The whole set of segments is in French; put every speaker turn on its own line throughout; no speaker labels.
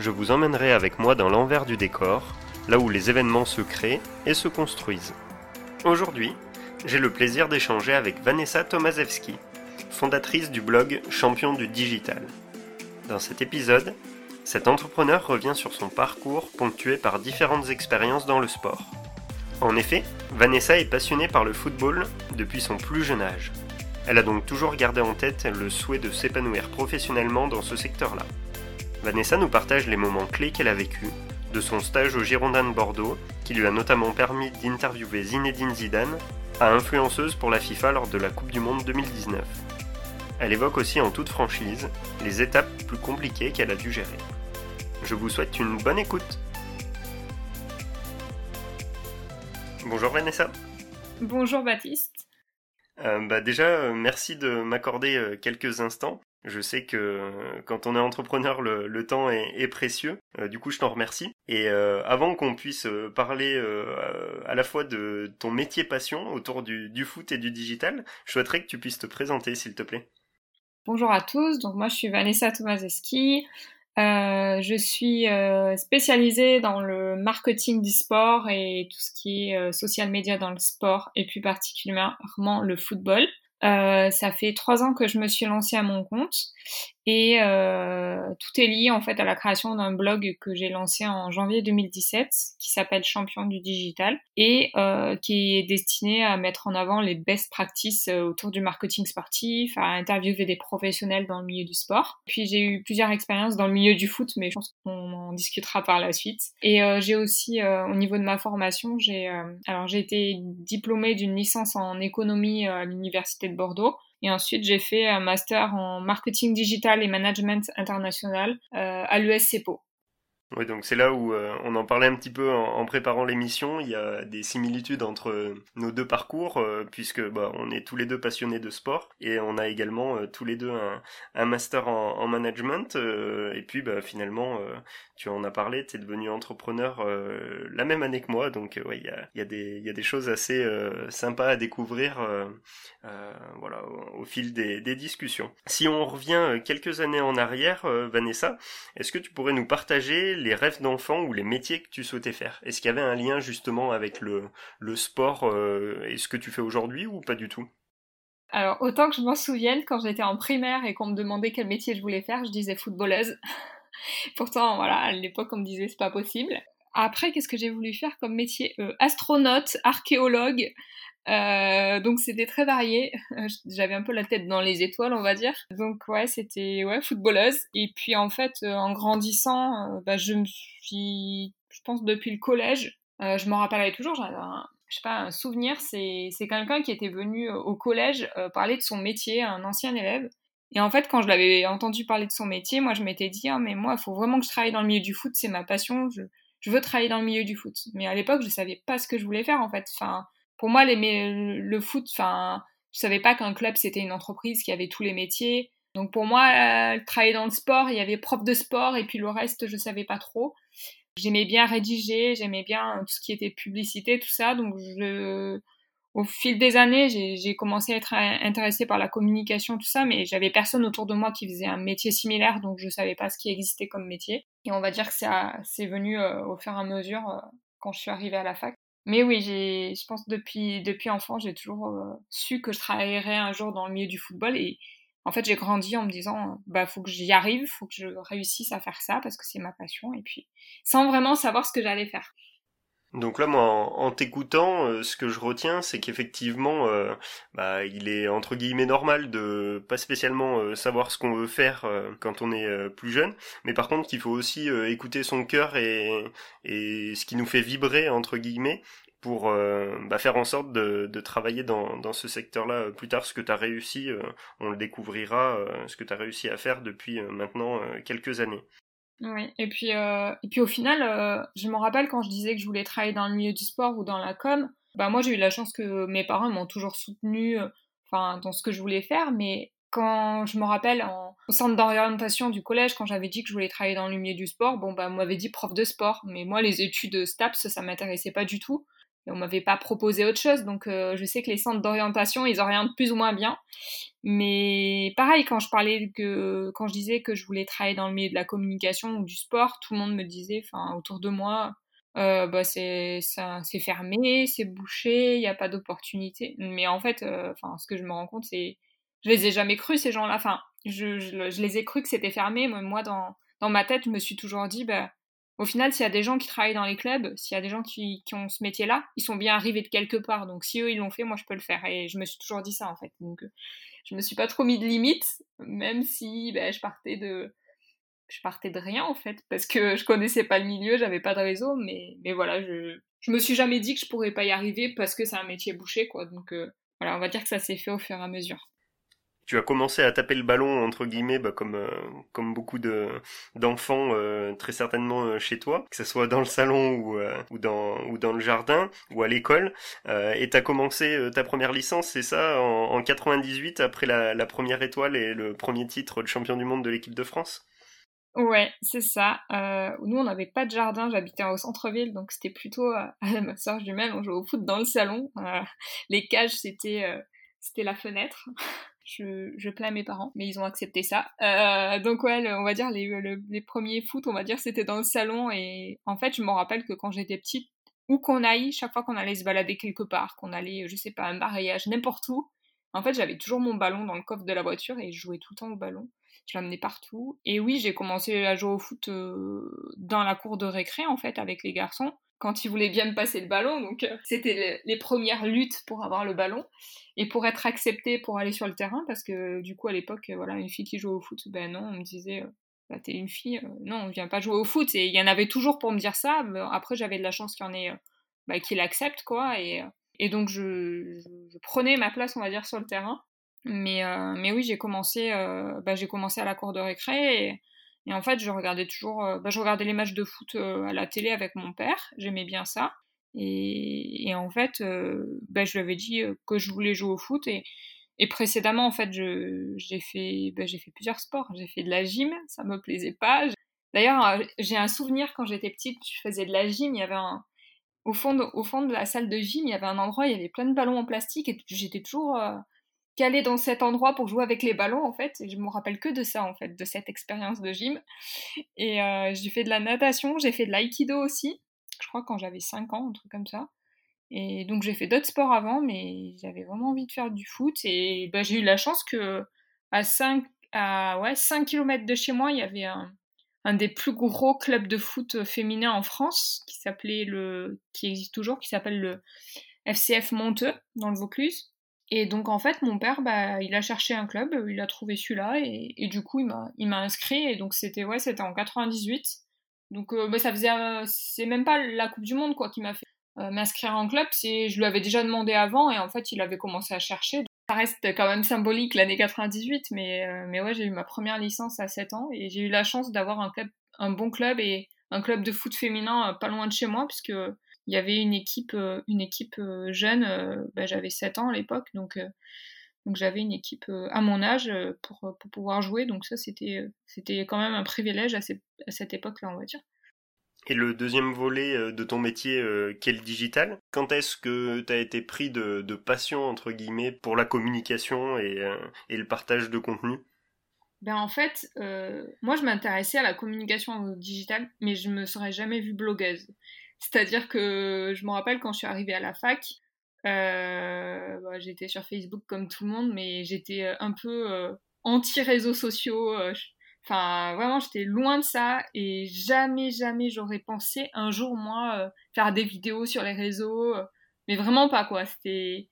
je vous emmènerai avec moi dans l'envers du décor, là où les événements se créent et se construisent. Aujourd'hui, j'ai le plaisir d'échanger avec Vanessa Tomaszewski, fondatrice du blog Champion du Digital. Dans cet épisode, cet entrepreneur revient sur son parcours ponctué par différentes expériences dans le sport. En effet, Vanessa est passionnée par le football depuis son plus jeune âge. Elle a donc toujours gardé en tête le souhait de s'épanouir professionnellement dans ce secteur-là. Vanessa nous partage les moments clés qu'elle a vécus, de son stage au Girondin de Bordeaux, qui lui a notamment permis d'interviewer Zinedine Zidane, à influenceuse pour la FIFA lors de la Coupe du Monde 2019. Elle évoque aussi en toute franchise les étapes plus compliquées qu'elle a dû gérer. Je vous souhaite une bonne écoute. Bonjour Vanessa.
Bonjour Baptiste.
Euh, bah déjà, euh, merci de m'accorder euh, quelques instants. Je sais que quand on est entrepreneur, le, temps est, précieux. du coup, je t'en remercie. Et avant qu'on puisse parler à la fois de ton métier passion autour du, foot et du digital, je souhaiterais que tu puisses te présenter, s'il te plaît.
Bonjour à tous. Donc moi, je suis Vanessa Tomazeski. Euh, je suis euh, spécialisée dans le marketing du sport et tout ce qui est euh, social media dans le sport et plus particulièrement le football. Euh, ça fait trois ans que je me suis lancée à mon compte et euh, tout est lié en fait à la création d'un blog que j'ai lancé en janvier 2017 qui s'appelle Champion du digital et euh, qui est destiné à mettre en avant les best practices euh, autour du marketing sportif, à interviewer des professionnels dans le milieu du sport. Puis j'ai eu plusieurs expériences dans le milieu du foot, mais je pense qu'on en discutera par la suite. Et euh, j'ai aussi euh, au niveau de ma formation, j'ai alors j'ai été diplômée d'une licence en économie à l'université de Bordeaux et ensuite, j'ai fait un master en marketing digital et management international euh, à l'USCPO.
Oui, donc c'est là où euh, on en parlait un petit peu en, préparant l'émission. Il y a des similitudes entre nos deux parcours, euh, puisque bah, on est tous les deux passionnés de sport et on a également euh, tous les deux un, un master en, en management. et puis bah, finalement, tu en as parlé, tu es devenu entrepreneur la même année que moi, donc ouais, il y a, y, a des, y a des choses assez sympas à découvrir voilà, au, au fil des, des, discussions. Si on revient quelques années en arrière, Vanessa, est-ce que tu pourrais nous partager les rêves d'enfant ou les métiers que tu souhaitais faire Est-ce qu'il y avait un lien justement avec le, sport euh, et ce que tu fais aujourd'hui ou pas du tout?
Alors autant que je m'en souvienne, quand j'étais en primaire et qu'on me demandait quel métier je voulais faire, je disais footballeuse. Pourtant, voilà, à l'époque on me disait c'est pas possible. Après, qu'est-ce que j'ai voulu faire comme métier? Euh, Astronaute, archéologue, euh, donc c'était très varié. J'avais un peu la tête dans les étoiles, on va dire. Donc ouais, c'était ouais footballeuse. Et puis en fait, euh, en grandissant, euh, bah, je me suis, je pense depuis le collège, je m'en rappellerai toujours. J'avais un, je sais pas, un souvenir. C'est c'est quelqu'un qui était venu au collège parler de son métier, un ancien élève. Et en fait, quand je l'avais entendu parler de son métier, moi je m'étais dit, ah, mais moi, il faut vraiment que je travaille dans le milieu du foot. C'est ma passion. Je, je veux travailler dans le milieu du foot. Mais à l'époque, je savais pas ce que je voulais faire en fait. Enfin pour moi, le foot, enfin, je savais pas qu'un club c'était une entreprise qui avait tous les métiers. Donc pour moi, euh, travailler dans le sport, il y avait prof de sport et puis le reste, je savais pas trop. J'aimais bien rédiger, j'aimais bien tout ce qui était publicité, tout ça. Donc je, au fil des années, j'ai commencé à être intéressée par la communication, tout ça, mais j'avais personne autour de moi qui faisait un métier similaire, donc je savais pas ce qui existait comme métier. Et on va dire que c'est venu euh, au fur et à mesure euh, quand je suis arrivée à la fac. Mais oui, j'ai, je pense depuis depuis enfant, j'ai toujours euh, su que je travaillerais un jour dans le milieu du football et en fait, j'ai grandi en me disant bah faut que j'y arrive, faut que je réussisse à faire ça parce que c'est ma passion et puis sans vraiment savoir ce que j'allais faire.
Donc là, moi, en, t'écoutant, euh, ce que je retiens, c'est qu'effectivement, euh, bah, il est entre guillemets normal de pas spécialement savoir ce qu'on veut faire quand on est plus jeune, mais par contre qu'il faut aussi écouter son cœur et, ce qui nous fait vibrer entre guillemets pour euh, bah, faire en sorte de, travailler dans, ce secteur-là euh, plus tard. Ce que tu réussi, euh, on le découvrira, ce que tu réussi à faire depuis maintenant quelques années.
Oui, et puis, et puis au final, je me rappelle quand je disais que je voulais travailler dans le milieu du sport ou dans la com, bah moi j'ai eu la chance que mes parents m'ont toujours soutenu enfin dans ce que je voulais faire, mais quand je me rappelle en, au centre d'orientation du collège, quand j'avais dit que je voulais travailler dans le milieu du sport, bon bah on m'avait dit prof de sport, mais moi les études STAPS ça m'intéressait pas du tout. Et on m'avait pas proposé autre chose, donc euh, je sais que les centres d'orientation ils orientent plus ou moins bien. Mais pareil quand je parlais que quand je disais que je voulais travailler dans le milieu de la communication ou du sport, tout le monde me disait, enfin autour de moi, euh, bah c'est fermé, c'est bouché, il n'y a pas d'opportunité. Mais en fait, euh, ce que je me rends compte c'est je les ai jamais crus ces gens-là. Enfin, je, les ai crus que c'était fermé. Moi, dans, dans ma tête, je me suis toujours dit, bah, au final, s'il y a des gens qui travaillent dans les clubs, s'il y a des gens qui, ont ce métier-là, ils sont bien arrivés de quelque part. Donc, si eux, ils l'ont fait, moi, je peux le faire. Et je me suis toujours dit ça, en fait. Donc, je me suis pas trop mis de limites, même si bah, je partais de je partais de rien en fait parce que je connaissais pas le milieu, j'avais pas de réseau, mais, voilà, je, je me suis jamais dit que je pourrais pas y arriver parce que c'est un métier bouché quoi. Donc euh, voilà, on va dire que ça s'est fait au fur et à mesure
tu as commencé à taper le ballon entre guillemets bah, comme euh, comme beaucoup de d'enfants euh, très certainement euh, chez toi que ce soit dans le salon ou ou dans ou dans le jardin ou à l'école et tu as commencé ta première licence c'est ça en, en, 98 après la, première étoile et le premier titre de champion du monde de l'équipe de France?
Ouais, c'est ça. nous, on n'avait pas de jardin, j'habitais au centre-ville, donc c'était plutôt à ma soeur jumelle, on jouait au foot dans le salon. les cages, c'était c'était la fenêtre je, je plains mes parents, mais ils ont accepté ça. Euh, donc ouais, on va dire les, les premiers foot, on va dire c'était dans le salon et en fait je me rappelle que quand j'étais petite, où qu'on aille, chaque fois qu'on allait se balader quelque part, qu'on allait, je sais pas, un mariage, n'importe où, en fait j'avais toujours mon ballon dans le coffre de la voiture et je jouais tout le temps au ballon. Je l'amenais partout. Et oui, j'ai commencé à jouer au foot euh, dans la cour de récré en fait avec les garçons quand ils voulaient bien me passer le ballon. Donc, euh, c'était les premières luttes pour avoir le ballon et pour être accepté pour aller sur le terrain. Parce que, du coup, à l'époque, voilà, une fille qui joue au foot, ben non, on me disait, euh, bah, t'es une fille, euh, non, on vient pas jouer au foot. Et il y en avait toujours pour me dire ça. après, j'avais de la chance qu'il y en ait, bah, qui quoi. Et, donc, je, prenais ma place, on va dire, sur le terrain. Mais, mais oui, j'ai commencé, bah, j'ai commencé à la cour de récré et en fait, je regardais toujours, euh, bah, je regardais les matchs de foot euh, à la télé avec mon père, j'aimais bien ça. Et, en fait, euh, bah, je lui avais dit que je voulais jouer au foot. Et, précédemment, en fait, j'ai fait, bah, fait plusieurs sports. J'ai fait de la gym, ça me plaisait pas. D'ailleurs, j'ai un souvenir quand j'étais petite, je faisais de la gym. Il y avait un, au fond, de, au fond de la salle de gym, il y avait un endroit, il y avait plein de ballons en plastique et j'étais toujours calée dans cet endroit pour jouer avec les ballons en fait. Et je me rappelle que de ça en fait, de cette expérience de gym. Et euh, j'ai fait de la natation, j'ai fait de l'aïkido aussi. Je crois quand j'avais 5 ans, un truc comme ça. Et donc j'ai fait d'autres sports avant, mais j'avais vraiment envie de faire du foot. Et bah, j'ai eu la chance que à 5, à, ouais, 5 km de chez moi, il y avait un, des plus gros clubs de foot féminin en France, qui s'appelait le, qui existe toujours, qui s'appelle le FCF Monteux, dans le Vaucluse. Et donc en fait, mon père, bah, il a cherché un club, il a trouvé celui-là, et, du coup, il m'a, inscrit, et donc c'était en 98. Donc euh, bah, ça faisait, euh, c'est même pas la Coupe du Monde, quoi, qui m'a fait euh, m'inscrire en club, c'est, je lui avais déjà demandé avant, et en fait, il avait commencé à chercher. Ça reste quand même symbolique l'année 98, mais, mais ouais, j'ai eu ma première licence à 7 ans, et j'ai eu la chance d'avoir un club, un bon club, et un club de foot féminin pas loin de chez moi, puisque il y avait une équipe, euh, une équipe euh, jeune, euh, bah, j'avais 7 ans à l'époque, donc, donc j'avais une équipe à mon âge pour, pour pouvoir jouer, donc ça c'était, c'était quand même un privilège à, cette époque-là, on va dire.
Et le deuxième volet de ton métier, qu'est le digital, quand est-ce que tu as été pris de, de, passion, entre guillemets, pour la communication et, et le partage de contenu?
Ben en fait, moi je m'intéressais à la communication digitale, mais je me serais jamais vue blogueuse. C'est-à-dire que je me rappelle quand je suis arrivée à la fac, euh, bah, j'étais sur Facebook comme tout le monde, mais j'étais euh, un peu euh, anti-réseaux sociaux. Enfin, vraiment, j'étais loin de ça et jamais, jamais j'aurais pensé un jour, moi, faire des vidéos sur les réseaux. mais vraiment pas, quoi. C'était,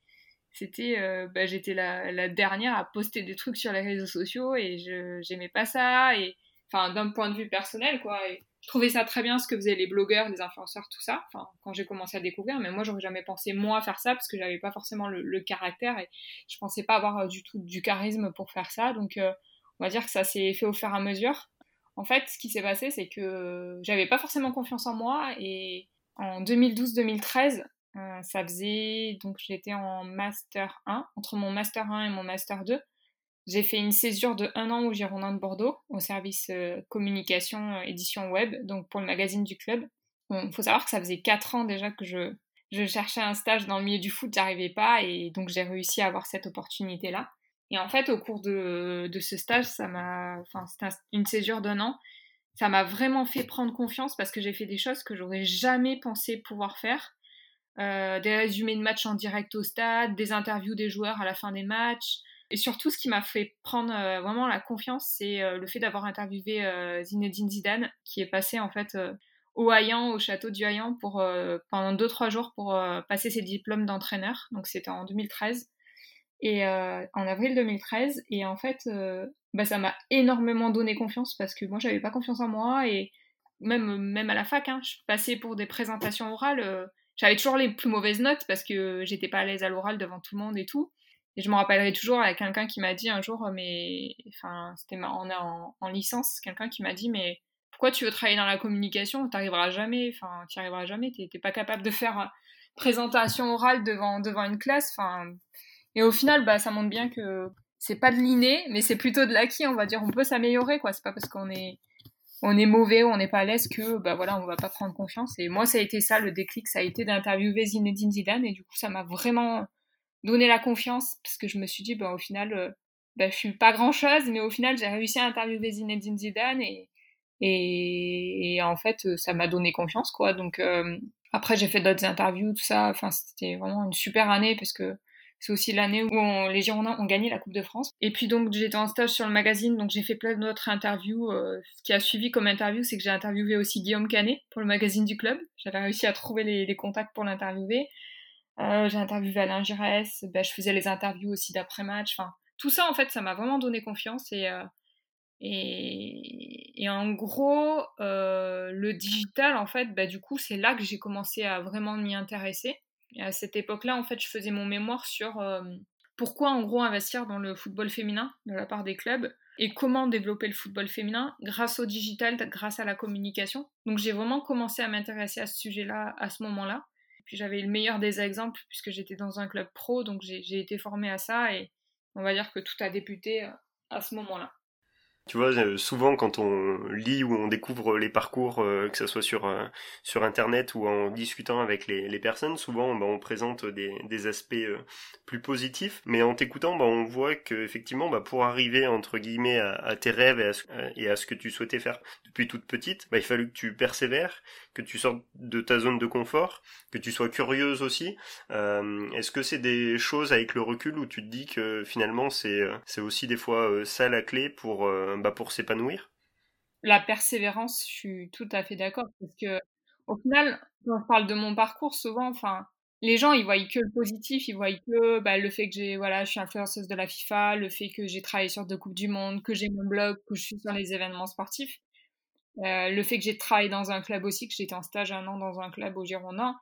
c'était, bah, j'étais la, dernière à poster des trucs sur les réseaux sociaux et je, j'aimais pas ça. Et, enfin, d'un point de vue personnel, quoi. Trouvais ça très bien ce que faisaient les blogueurs, les influenceurs, tout ça, enfin, quand j'ai commencé à découvrir, mais moi, j'aurais jamais pensé, moi, faire ça, parce que j'avais pas forcément le, caractère, et je pensais pas avoir euh, du tout du charisme pour faire ça, donc euh, on va dire que ça s'est fait au fur et à mesure. En fait, ce qui s'est passé, c'est que j'avais pas forcément confiance en moi et en 2012-2013, euh, ça faisait donc j'étais en master 1, entre mon master 1 et mon master 2. J'ai fait une césure de un an au Girondin de Bordeaux, au service euh, communication, euh, édition web, donc pour le magazine du club. Il faut savoir que ça faisait 4 ans déjà que je, je cherchais un stage dans le milieu du foot, j'arrivais pas, et donc j'ai réussi à avoir cette opportunité-là. Et en fait, au cours de, de ce stage, ça m'a, enfin, c'était une césure d'un an, ça m'a vraiment fait prendre confiance parce que j'ai fait des choses que j'aurais jamais pensé pouvoir faire. Euh, des résumés de matchs en direct au stade, des interviews des joueurs à la fin des matchs. Et surtout, ce qui m'a fait prendre euh, vraiment la confiance, c'est euh, le fait d'avoir interviewé Zinedine Zidane, qui est passé en fait au Hayan, au château du Hayan, pour, pendant 2-3 jours pour passer ses diplômes d'entraîneur. Donc c'était en 2013 et en avril 2013 et en fait bah, ça m'a énormément donné confiance parce que moi j'avais pas confiance en moi et même même à la fac hein, je passais pour des présentations orales j'avais toujours les plus mauvaises notes parce que j'étais pas à l'aise à l'oral devant tout le monde et tout. Et je me rappellerai toujours avec quelqu'un qui m'a dit un jour, mais enfin, c'était en, en, en licence, quelqu'un qui m'a dit, mais pourquoi tu veux travailler dans la communication? T'arriveras jamais, enfin, tu arriveras jamais, t'es pas capable de faire présentation orale devant, devant une classe, enfin. Et au final, bah, ça montre bien que c'est pas de l'inné, mais c'est plutôt de l'acquis, on va dire. On peut s'améliorer, quoi. C'est pas parce qu'on est on est mauvais ou on n'est pas à l'aise que bah voilà on va pas prendre confiance et moi ça a été ça le déclic ça a été d'interviewer Zinedine Zidane et du coup ça m'a vraiment donné la confiance parce que je me suis dit bah au final euh, bah, je suis pas grand chose mais au final j'ai réussi à interviewer Zinedine Zidane et et, en fait euh, ça m'a donné confiance quoi donc euh, après j'ai fait d'autres interviews tout ça enfin c'était vraiment une super année parce que c'est aussi l'année où les Girondins ont gagné la Coupe de France. Et puis donc j'étais en stage sur le magazine, donc j'ai fait plein d'autres interviews. Euh, ce qui a suivi comme interview, c'est que j'ai interviewé aussi Guillaume Canet pour le magazine du club. J'avais réussi à trouver les, contacts pour l'interviewer. Euh, j'ai interviewé Alain Giresse, ben, je faisais les interviews aussi d'après-match. Enfin, tout ça en fait, ça m'a vraiment donné confiance et euh, et, en gros, le digital, en fait, bah, du coup, c'est là que j'ai commencé à vraiment m'y intéresser. Et à cette époque-là, en fait, je faisais mon mémoire sur euh, pourquoi, en gros, investir dans le football féminin de la part des clubs et comment développer le football féminin grâce au digital, grâce à la communication. Donc, j'ai vraiment commencé à m'intéresser à ce sujet-là à ce moment-là. Puis j'avais le meilleur des exemples puisque j'étais dans un club pro, donc j'ai été formée à ça et on va dire que tout a débuté euh, à ce moment-là.
Tu vois, euh, souvent quand on lit ou on découvre les parcours, euh, que ce soit sur, euh, sur Internet ou en discutant avec les, les personnes, souvent bah, on présente des, des aspects plus positifs. Mais en t'écoutant, bah, on voit qu'effectivement, bah, pour arriver entre guillemets à, tes rêves et à, ce, et à, ce, que tu souhaitais faire depuis toute petite, bah, il fallu que tu persévères, que tu sortes de ta zone de confort, que tu sois curieuse aussi. Est-ce que c'est des choses avec le recul où tu te dis que finalement c'est aussi des fois ça la clé pour bah, pour s'épanouir
La persévérance, je suis tout à fait d'accord. Parce que, au final, quand on parle de mon parcours, souvent, enfin, les gens, ils voient que le positif, ils voient que bah, le fait que je suis influenceuse de la FIFA, le fait que j'ai travaillé sur deux Coupes du Monde, que j'ai mon blog, que je suis sur les événements sportifs, euh, le fait que j'ai travaillé dans un club aussi, que j'étais en stage un an dans un club au Girondin.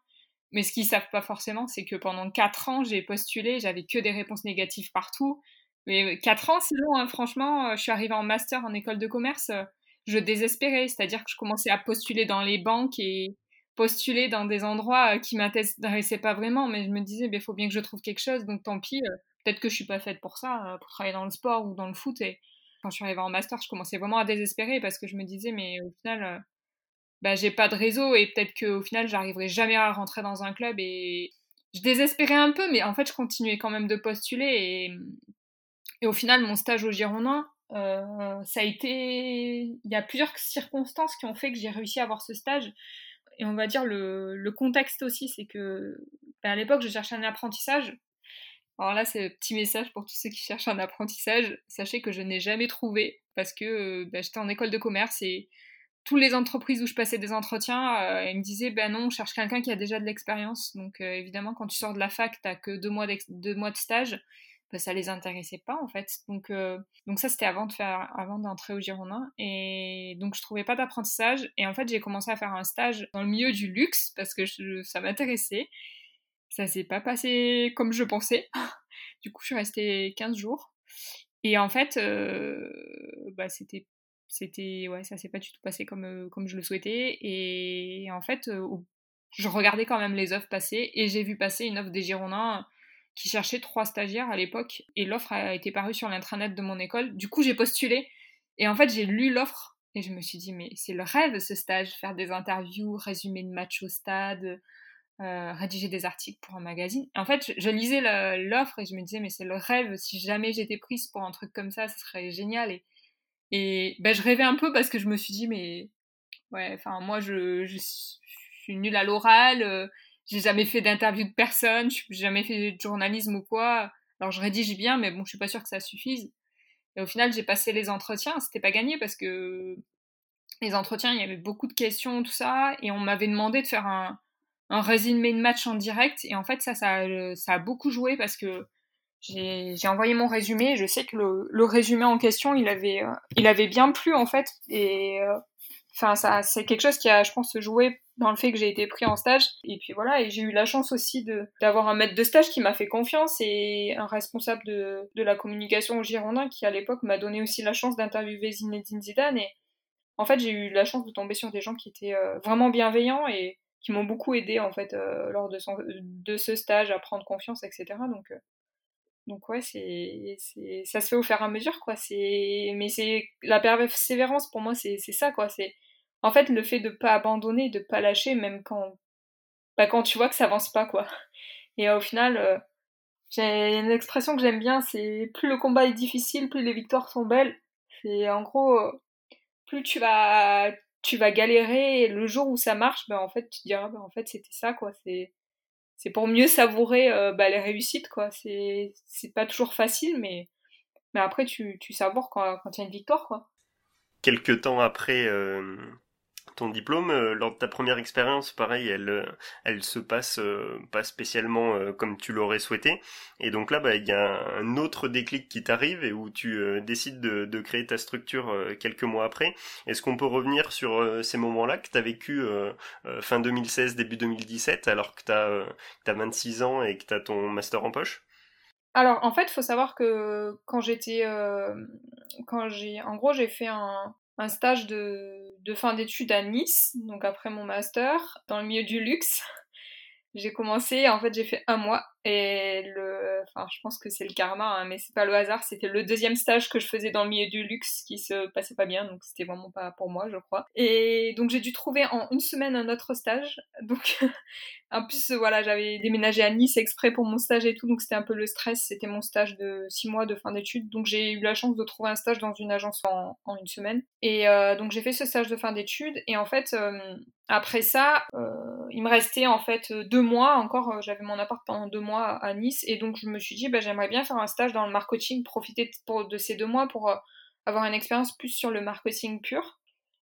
Mais ce qu'ils savent pas forcément, c'est que pendant quatre ans, j'ai postulé, j'avais que des réponses négatives partout. Mais 4 ans, c'est long, hein, franchement. Euh, je suis arrivée en master en école de commerce, euh, je désespérais. C'est-à-dire que je commençais à postuler dans les banques et postuler dans des endroits euh, qui m'intéressaient pas vraiment. Mais je me disais, il ben, faut bien que je trouve quelque chose, donc tant pis. Peut-être que je suis pas faite pour ça, pour travailler dans le sport ou dans le foot. Et quand je suis arrivée en master, je commençais vraiment à désespérer parce que je me disais, mais au final, bah, j'ai pas de réseau et peut-être qu'au final, j'arriverai jamais à rentrer dans un club. Et je désespérais un peu, mais en fait, je continuais quand même de postuler. Et et au final, mon stage au Girondin, euh, ça a été. Il y a plusieurs circonstances qui ont fait que j'ai réussi à avoir ce stage. Et on va dire le, contexte aussi, c'est que ben, à l'époque, je cherchais un apprentissage. Alors là, c'est un petit message pour tous ceux qui cherchent un apprentissage. Sachez que je n'ai jamais trouvé parce que ben, j'étais en école de commerce et toutes les entreprises où je passais des entretiens, euh, elles me disaient ben non, on cherche quelqu'un qui a déjà de l'expérience. Donc euh, évidemment, quand tu sors de la fac, tu n'as que deux mois, deux mois de stage bah, ça les intéressait pas en fait. Donc, euh, donc ça c'était avant de faire, avant d'entrer au Girondin. Et donc je trouvais pas d'apprentissage. Et en fait j'ai commencé à faire un stage dans le milieu du luxe parce que ça m'intéressait. Ça s'est pas passé comme je pensais. du coup je suis restée 15 jours. Et en fait, euh, bah, c'était c'était ouais, ça s'est pas du tout passé comme, comme je le souhaitais. Et, en fait, je regardais quand même les offres passer et j'ai vu passer une offre des Girondins qui cherchait trois stagiaires à l'époque et l'offre a été parue sur l'intranet de mon école. Du coup, j'ai postulé et en fait, j'ai lu l'offre et je me suis dit, mais c'est le rêve ce stage, faire des interviews, résumer de matchs au stade, euh, rédiger des articles pour un magazine. en fait, je, lisais l'offre et je me disais, mais c'est le rêve, si jamais j'étais prise pour un truc comme ça, ce serait génial. Et, et ben, je rêvais un peu parce que je me suis dit, mais ouais, enfin, moi, je, je, suis nulle à l'oral, euh, j'ai jamais fait d'interview de personne, j'ai jamais fait de journalisme ou quoi. Alors, je rédige bien, mais bon, je suis pas sûre que ça suffise. Et au final, j'ai passé les entretiens. C'était pas gagné parce que les entretiens, il y avait beaucoup de questions, tout ça. Et on m'avait demandé de faire un, résumé de match en direct. Et en fait, ça, ça, ça a beaucoup joué parce que j'ai envoyé mon résumé. Et je sais que le, le, résumé en question, il avait, euh, il avait bien plu en fait. Et euh, enfin, ça, c'est quelque chose qui a, je pense, joué dans le fait que j'ai été pris en stage. Et puis voilà, et j'ai eu la chance aussi d'avoir un maître de stage qui m'a fait confiance et un responsable de, la communication au Girondin qui à l'époque m'a donné aussi la chance d'interviewer Zinedine Zidane. Et en fait, j'ai eu la chance de tomber sur des gens qui étaient euh, vraiment bienveillants et qui m'ont beaucoup aidé en fait euh, lors de, ce stage à prendre confiance, etc. Donc euh, donc ouais, c'est, ça se fait au fur et à mesure, quoi. C'est, mais c'est la persévérance pour moi, c'est, ça, quoi. C'est en fait le fait de pas abandonner, de pas lâcher, même quand, bah, quand tu vois que ça avance pas, quoi. Et au final, euh, j'ai une expression que j'aime bien, c'est plus le combat est difficile, plus les victoires sont belles. C'est en gros, plus tu vas, tu vas galérer le jour où ça marche, ben en fait tu te diras ben en fait c'était ça quoi, c'est c'est pour mieux savourer euh, bah, les réussites quoi. C'est c'est pas toujours facile mais mais après tu tu savoures quand quand il y a une victoire quoi.
Quelques temps après euh, ton diplôme, euh, lors de ta première expérience, pareil, elle, euh, elle se passe euh, pas spécialement comme tu l'aurais souhaité. Et donc là, bah, il y a un autre déclic qui t'arrive et où tu décides de, créer ta structure quelques mois après. Est-ce qu'on peut revenir sur ces moments-là que tu as vécu fin 2016, début 2017, alors que tu as, as 26 ans et que tu as ton master en poche?
Alors en fait, il faut savoir que quand j'étais, en gros, j'ai fait un, un stage de, de fin d'études à Nice, donc après mon master, dans le milieu du luxe. J'ai commencé, en fait, j'ai fait un mois et le, enfin, je pense que c'est le karma, hein, mais c'est pas le hasard. C'était le deuxième stage que je faisais dans le milieu du luxe qui se passait pas bien, donc c'était vraiment pas pour moi, je crois. Et donc j'ai dû trouver en une semaine un autre stage. Donc, en plus, voilà, j'avais déménagé à Nice exprès pour mon stage et tout, donc c'était un peu le stress. C'était mon stage de six mois de fin d'études, donc j'ai eu la chance de trouver un stage dans une agence en, une semaine. Et euh, donc j'ai fait ce stage de fin d'études, et en fait, euh, après ça, euh, il me restait en fait deux mois encore. J'avais mon appart pendant deux mois à Nice et donc je me suis dit bah, j'aimerais bien faire un stage dans le marketing, profiter de ces deux mois pour euh, avoir une expérience plus sur le marketing pur.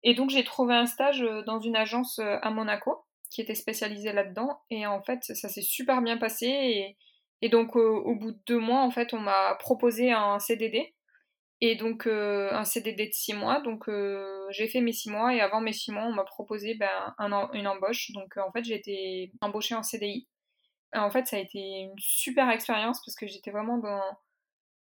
Et donc j'ai trouvé un stage euh, dans une agence euh, à Monaco qui était spécialisée là-dedans et en fait ça s'est super bien passé et, et donc au bout de deux mois en fait on m'a proposé un CDD et donc un CDD de six mois donc j'ai fait mes six mois et avant mes six mois on m'a proposé ben, un, une embauche donc en fait j'ai été embauchée en CDI en fait, ça a été une super expérience parce que j'étais vraiment dans,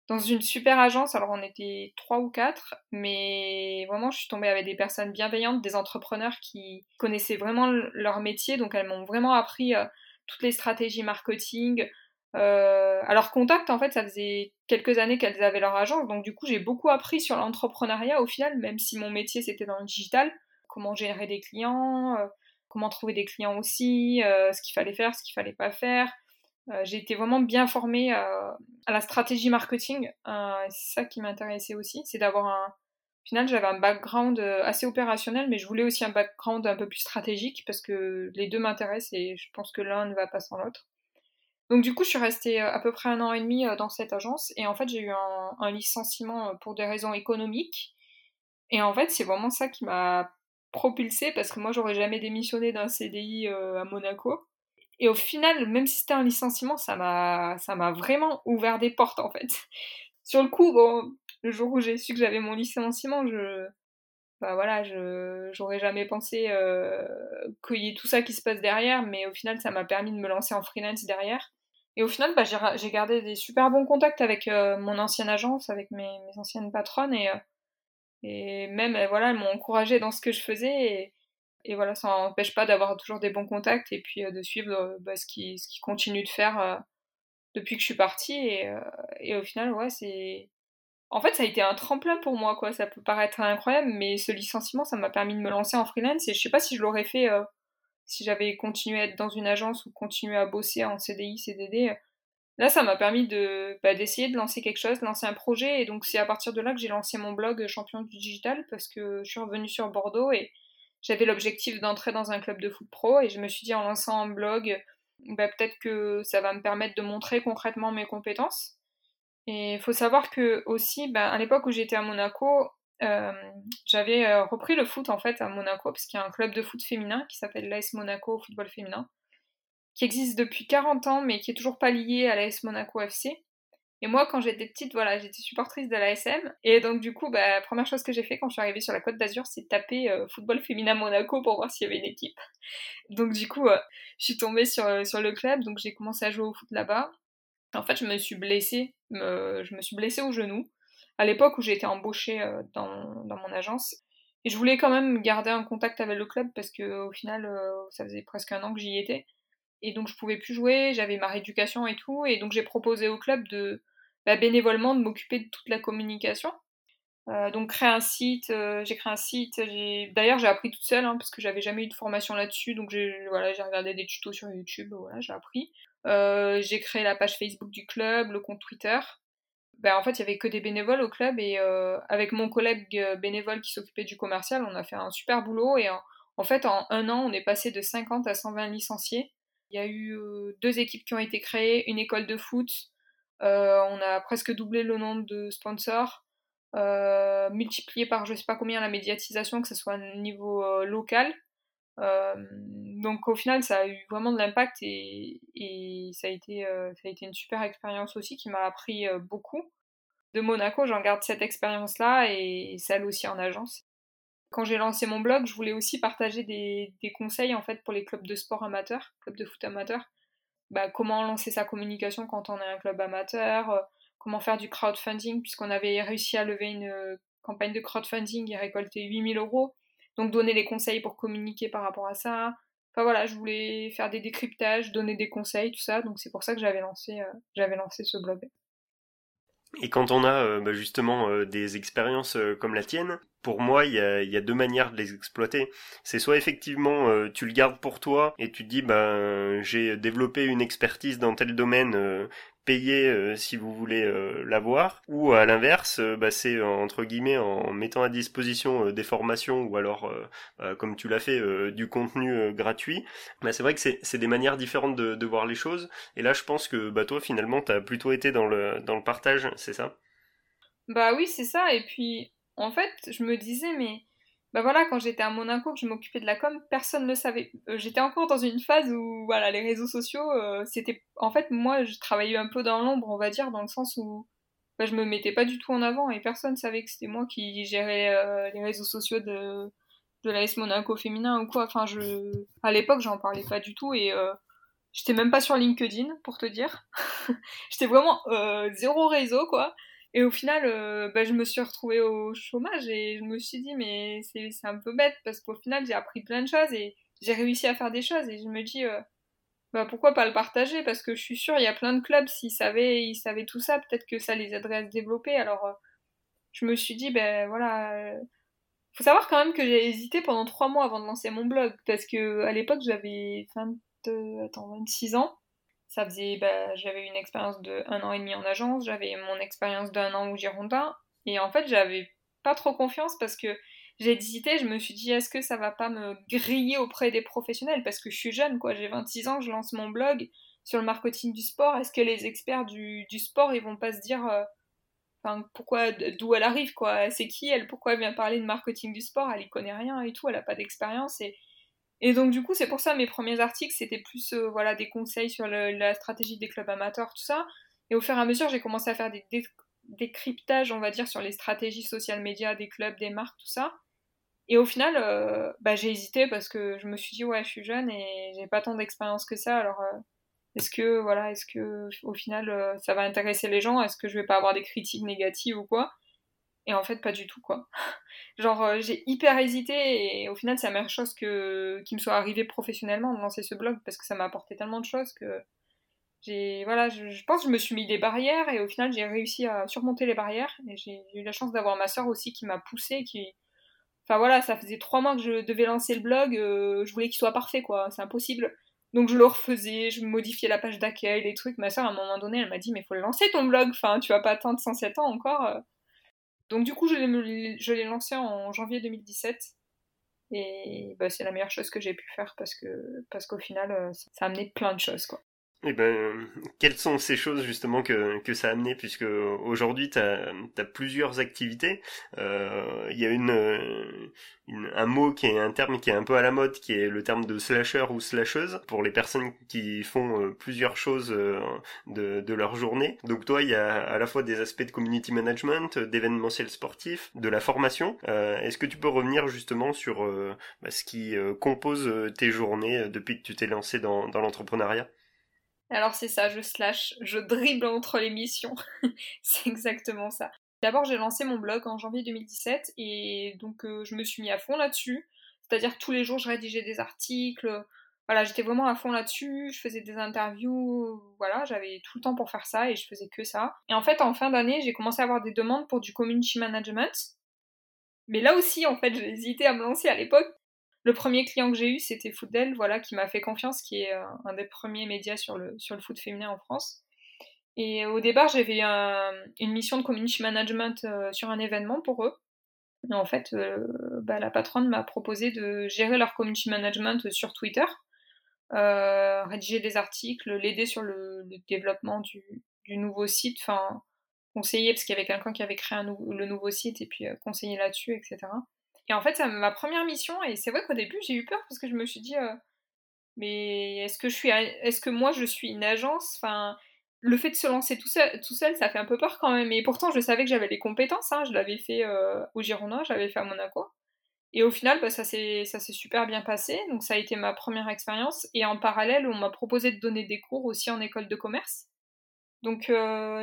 dans une super agence. Alors, on était trois ou quatre, mais vraiment, je suis tombée avec des personnes bienveillantes, des entrepreneurs qui connaissaient vraiment leur métier. Donc, elles m'ont vraiment appris euh, toutes les stratégies marketing. Euh, leur contact, en fait, ça faisait quelques années qu'elles avaient leur agence. Donc, du coup, j'ai beaucoup appris sur l'entrepreneuriat au final, même si mon métier c'était dans le digital. Comment gérer des clients. Euh, comment trouver des clients aussi, euh, ce qu'il fallait faire, ce qu'il fallait pas faire. Euh, j'ai été vraiment bien formée à la stratégie marketing. c'est ça qui m'intéressait aussi, c'est d'avoir un. Au final, j'avais un background assez opérationnel, mais je voulais aussi un background un peu plus stratégique parce que les deux m'intéressent et je pense que l'un ne va pas sans l'autre. Donc du coup, je suis restée à peu près un an et demi dans cette agence et en fait, j'ai eu un, licenciement pour des raisons économiques. Et en fait, c'est vraiment ça qui m'a propulsé parce que moi j'aurais jamais démissionné d'un CDI euh, à Monaco. Et au final, même si c'était un licenciement, ça m'a ça m'a vraiment ouvert des portes en fait. Sur le coup, le jour où j'ai su que j'avais mon licenciement, je bah voilà, je j'aurais jamais pensé euh, qu'il y ait tout ça qui se passe derrière, mais au final, ça m'a permis de me lancer en freelance derrière. Et au final, bah, j'ai gardé des super bons contacts avec euh, mon ancienne agence, avec mes, anciennes patronnes, et, Et même, voilà, elles m'ont encouragée dans ce que je faisais. Et, voilà, ça n'empêche pas d'avoir toujours des bons contacts et puis de suivre bah, ce qu'ils continuent de faire depuis que je suis partie. Et, au final, ouais, c'est en fait, ça a été un tremplin pour moi, quoi. Ça peut paraître incroyable, mais ce licenciement, ça m'a permis de me lancer en freelance. Et je sais pas si je l'aurais fait euh, si j'avais continué à être dans une agence ou continué à bosser en CDI, CDD. Là, ça m'a permis de bah, d'essayer de lancer quelque chose, de lancer un projet. Et donc, c'est à partir de là que j'ai lancé mon blog Champion du digital parce que je suis revenue sur Bordeaux et j'avais l'objectif d'entrer dans un club de foot pro. Et je me suis dit, en lançant un blog, bah, peut-être que ça va me permettre de montrer concrètement mes compétences. Et il faut savoir que aussi, ben, à l'époque où j'étais à Monaco, euh, j'avais euh, repris le foot en fait à Monaco, parce qu'il y a un club de foot féminin qui s'appelle l'AS Monaco Football Féminin, qui existe depuis 40 ans, mais qui est toujours pas lié à l'AS Monaco FC. Et moi, quand j'étais petite, voilà, j'étais supportrice de l'ASM. Et donc, du coup, bah, première chose que j'ai fait quand je suis arrivée sur la Côte d'Azur, c'est taper euh, football féminin Monaco pour voir s'il y avait une équipe. Donc, du coup, je suis tombée sur, sur le club, donc j'ai commencé à jouer au foot là-bas. En fait, je me suis blessée, je me suis blessée au genou à l'époque où j'ai été embauchée euh, dans, mon agence. Et je voulais quand même garder un contact avec le club parce que au final, euh, ça faisait presque un an que j'y étais. Et donc je pouvais plus jouer, j'avais ma rééducation et tout. Et donc j'ai proposé au club de bah, bénévolement de m'occuper de toute la communication. Euh, donc créer un site, j'ai créé un site. D'ailleurs j'ai appris toute seule hein, parce que j'avais jamais eu de formation là-dessus. Donc j'ai regardé des tutos sur YouTube, j'ai appris. J'ai créé la page Facebook du club, le compte Twitter. Ben, en fait, il y avait que des bénévoles au club et euh, avec mon collègue euh, bénévole qui s'occupait du commercial, on a fait un super boulot et en, fait, en un an, on est passé de 50 à 120 licenciés. Il y a eu deux équipes qui ont été créées, une école de foot. on a presque doublé le nombre de sponsors, multiplié par je sais pas combien la médiatisation, que ce soit au niveau local. Euh, donc au final, ça a eu vraiment de l'impact et, ça, a été, euh, ça a été une super expérience aussi qui m'a appris euh, beaucoup. De Monaco, j'en garde cette expérience-là et celle aussi en agence. Quand j'ai lancé mon blog, je voulais aussi partager des, conseils en fait pour les clubs de sport amateurs, clubs de foot amateurs. Bah, comment lancer sa communication quand on est un club amateur, comment faire du crowdfunding puisqu'on avait réussi à lever une campagne de crowdfunding et récolter 8000 euros. Donc donner les conseils pour communiquer par rapport à ça. Enfin voilà, je voulais faire des décryptages, donner des conseils, tout ça. Donc c'est pour ça que j'avais lancé, euh, ce blog.
Et quand on a euh, bah, justement euh, des expériences comme la tienne, pour moi, il y a, deux manières de les exploiter. C'est soit effectivement tu le gardes pour toi et tu te dis ben j'ai développé une expertise dans tel domaine, payer euh, si vous voulez euh, l'avoir, ou à l'inverse, euh, bah, c'est entre guillemets en mettant à disposition des formations ou alors, bah, comme tu l'as fait, du contenu gratuit. Bah, c'est vrai que c'est des manières différentes de, voir les choses. Et là, je pense que bah, toi, finalement, tu plutôt été dans le, dans le partage, c'est ça?
Bah oui, c'est ça. Et puis, en fait, je me disais, mais bah voilà, quand j'étais à Monaco, que je m'occupais de la com, personne ne le savait. Euh, j'étais encore dans une phase où, voilà, les réseaux sociaux, euh, c'était... En fait, moi, je travaillais un peu dans l'ombre, on va dire, dans le sens où bah, je me mettais pas du tout en avant et personne savait que c'était moi qui gérais euh, les réseaux sociaux de, de l'AS Monaco féminin ou quoi. Enfin. À l'époque, j'en parlais pas du tout et... J'étais même pas sur LinkedIn, pour te dire. J'étais vraiment zéro réseau, quoi. Et au final, euh, bah, je me suis retrouvée au chômage et je me suis dit, mais c'est un peu bête parce qu'au final, j'ai appris plein de choses et j'ai réussi à faire des choses. Et je me dis, euh, bah, pourquoi pas le partager? Parce que je suis sûre, il y a plein de clubs, s'ils savaient, ils savaient tout ça, peut-être que ça les aiderait à se développer. Alors, euh, je me suis dit, ben voilà. faut savoir quand même que j'ai hésité pendant trois mois avant de lancer mon blog parce que à l'époque, j'avais 26 ans ça faisait, bah, j'avais une expérience de un an et demi en agence, j'avais mon expérience d'un an au Girondin, et en fait, j'avais pas trop confiance parce que j'ai hésité, je me suis dit, est-ce que ça va pas me griller auprès des professionnels? Parce que je suis jeune, quoi, j'ai 26 ans, je lance mon blog sur le marketing du sport, est-ce que les experts du, sport, ils vont pas se dire, euh, pourquoi, d'où elle arrive, quoi, c'est qui elle, pourquoi elle vient parler de marketing du sport, elle y connaît rien et tout, elle a pas d'expérience, et et donc du coup, c'est pour ça mes premiers articles, c'était plus euh, voilà des conseils sur la stratégie des clubs amateurs, tout ça. Et au fur et à mesure, j'ai commencé à faire des décryptages, on va dire, sur les stratégies social médias des clubs, des marques, tout ça. Et au final, euh, bah, j'ai hésité parce que je me suis dit ouais, je suis jeune et j'ai pas tant d'expérience que ça. Alors euh, est-ce que voilà, est-ce que au final ça va intéresser les gens? Est-ce que je vais pas avoir des critiques négatives ou quoi? Et en fait, pas du tout, quoi. Genre, euh, j'ai hyper hésité et au final, c'est la meilleure chose que, qui me soit arrivée professionnellement de lancer ce blog parce que ça m'a apporté tellement de choses que j'ai, voilà, je, pense que je me suis mis des barrières et au final, j'ai réussi à surmonter les barrières et j'ai eu la chance d'avoir ma soeur aussi qui m'a poussé, qui, enfin voilà, ça faisait trois mois que je devais lancer le blog, euh, je voulais qu'il soit parfait, quoi, c'est impossible. Donc je le refaisais, je modifiais la page d'accueil, les trucs. Ma soeur, à un moment donné, elle m'a dit, mais faut lancer ton blog, enfin, tu vas pas attendre 107 ans encore. Donc du coup, je l'ai lancé en janvier 2017. Et bah, c'est la meilleure chose que j'ai pu faire parce que parce qu'au final, euh, ça a amené plein de choses. Quoi.
Eh ben, quelles sont ces choses justement que, que ça a amené? Puisque aujourd'hui tu as, plusieurs activités. Euh, il y a une, un mot qui est un terme qui est un peu à la mode qui est le terme de slasher ou slasheuse pour les personnes qui font euh, plusieurs choses euh, de, de leur journée. Donc toi il y a à la fois des aspects de community management, d'événementiel sportif, de la formation. Est-ce que tu peux revenir justement sur bah, ce qui compose tes journées depuis que tu t'es lancé dans, dans l'entrepreneuriat?
Alors c'est ça, je slash, je dribble entre les missions. c'est exactement ça. D'abord j'ai lancé mon blog en janvier 2017 et donc euh, je me suis mis à fond là-dessus. C'est-à-dire tous les jours je rédigeais des articles. Voilà, j'étais vraiment à fond là-dessus, je faisais des interviews, voilà, j'avais tout le temps pour faire ça et je faisais que ça. Et en fait, en fin d'année, j'ai commencé à avoir des demandes pour du community management. Mais là aussi, en fait, j'ai hésité à me lancer à l'époque le premier client que j'ai eu, c'était Footdel, voilà, qui m'a fait confiance, qui est euh, un des premiers médias sur le, sur le foot féminin en France. Et au départ, j'avais une mission de community management euh, sur un événement pour eux. Et en fait, euh, bah, la patronne m'a proposé de gérer leur community management sur Twitter, rédiger des articles, l'aider sur le, développement du, nouveau site, enfin conseiller, parce qu'il y avait quelqu'un qui avait créé le nouveau site, et puis conseiller là-dessus, etc. Et en fait, c'est ma première mission, et c'est vrai qu'au début, j'ai eu peur parce que je me suis dit, mais est-ce que, je suis, est-ce que moi, je suis une agence? Enfin, Le fait de se lancer tout seul, ça fait un peu peur quand même. Et pourtant, je savais que j'avais les compétences. Hein. Je l'avais fait au Girondin, j'avais fait à Monaco. Et au final, bah, ça s'est super bien passé. Donc, ça a été ma première expérience. Et en parallèle, on m'a proposé de donner des cours aussi en école de commerce. Donc,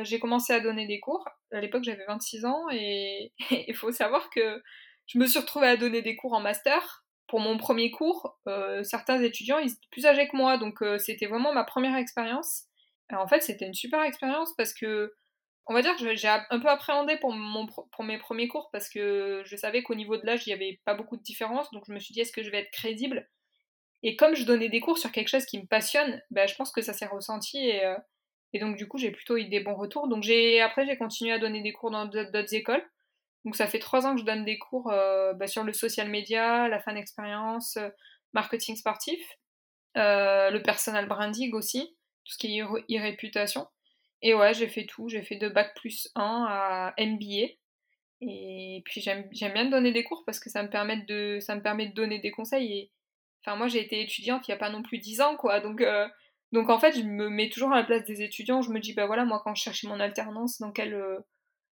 j'ai commencé à donner des cours. À l'époque, j'avais 26 ans. Et il faut savoir que je me suis retrouvée à donner des cours en master. Pour mon premier cours, euh, certains étudiants, étaient plus âgés que moi, donc euh, c'était vraiment ma première expérience. En fait, c'était une super expérience parce que, on va dire j'ai un peu appréhendé pour, mon, mes premiers cours parce que je savais qu'au niveau de l'âge, il n'y avait pas beaucoup de différence, donc je me suis dit, est-ce que je vais être crédible? Et comme je donnais des cours sur quelque chose qui me passionne, ben, je pense que ça s'est ressenti et, euh, et donc du coup, j'ai plutôt eu des bons retours. Donc après, j'ai continué à donner des cours dans d'autres écoles. Donc ça fait trois ans que je donne des cours euh, bah, sur le social media, la fan expérience, euh, marketing sportif, euh, le personal branding aussi, tout ce qui est e-réputation. Et ouais, j'ai fait tout. J'ai fait de bac plus 1 à MBA. Et puis j'aime bien donner des cours parce que ça me permet de, donner des conseils. Et enfin, moi j'ai été étudiante il n'y a pas non plus 10 ans, quoi. Donc, donc en fait, je me mets toujours à la place des étudiants. Je me dis, bah voilà, moi quand je cherchais mon alternance, dans quelle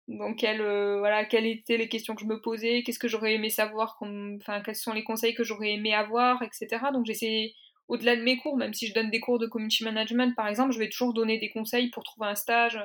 donc, euh, voilà, quelles étaient les questions que je me posais, qu'est-ce que j'aurais aimé savoir, enfin, quels sont les conseils que j'aurais aimé avoir, etc. Donc, j'essaie, au-delà de mes cours, même si je donne des cours de community management, par exemple, je vais toujours donner des conseils pour trouver un stage,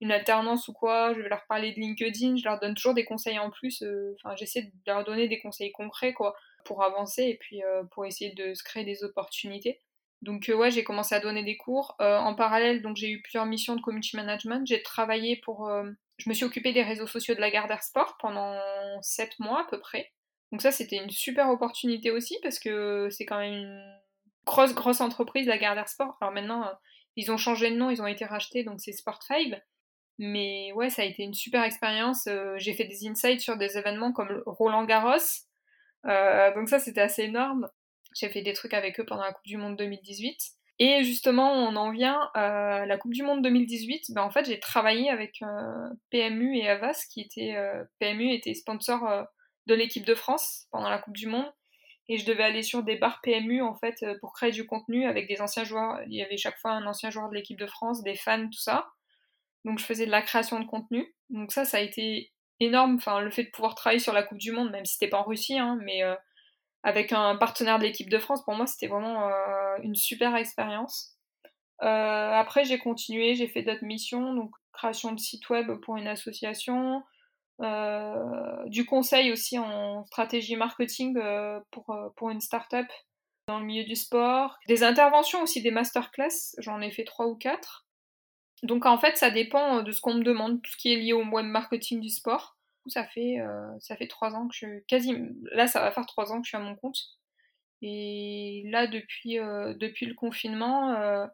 une alternance ou quoi. Je vais leur parler de LinkedIn, je leur donne toujours des conseils en plus. Euh, enfin, j'essaie de leur donner des conseils concrets, quoi, pour avancer et puis euh, pour essayer de se créer des opportunités. Donc ouais, j'ai commencé à donner des cours. en parallèle, donc j'ai eu plusieurs missions de community management. J'ai travaillé pour je me suis occupée des réseaux sociaux de la Gardère Sport pendant 7 mois à peu près. Donc ça, c'était une super opportunité aussi parce que c'est quand même une grosse, grosse entreprise, la Gardère Sport. Alors maintenant, euh, ils ont changé de nom, ils ont été rachetés, donc c'est Sport5. Mais ouais, ça a été une super expérience. Euh, j'ai fait des insights sur des événements comme Roland Garros. Euh, donc ça, c'était assez énorme. J'ai fait des trucs avec eux pendant la Coupe du Monde 2018. Et justement, on en vient à la Coupe du Monde 2018. Ben, en fait, j'ai travaillé avec euh, PMU et Avas, qui était euh, PMU était sponsor euh, de l'équipe de France pendant la Coupe du Monde. Et je devais aller sur des bars PMU en fait pour créer du contenu avec des anciens joueurs. Il y avait chaque fois un ancien joueur de l'équipe de France, des fans, tout ça. Donc je faisais de la création de contenu. Donc ça, ça a été énorme. Enfin, le fait de pouvoir travailler sur la Coupe du Monde, même si c'était pas en Russie, hein, mais avec un partenaire de l'équipe de France, pour moi, c'était vraiment euh, une super expérience. Euh, après, j'ai continué, j'ai fait d'autres missions, donc création de site web pour une association, du conseil aussi en stratégie marketing pour, pour une start-up dans le milieu du sport, des interventions aussi, des masterclass, j'en ai fait trois ou quatre. Donc en fait, ça dépend de ce qu'on me demande, tout ce qui est lié au web marketing du sport. Ça fait, ça fait trois ans que je quasi là ça va faire trois ans que je suis à mon compte. Et là depuis, depuis le confinement,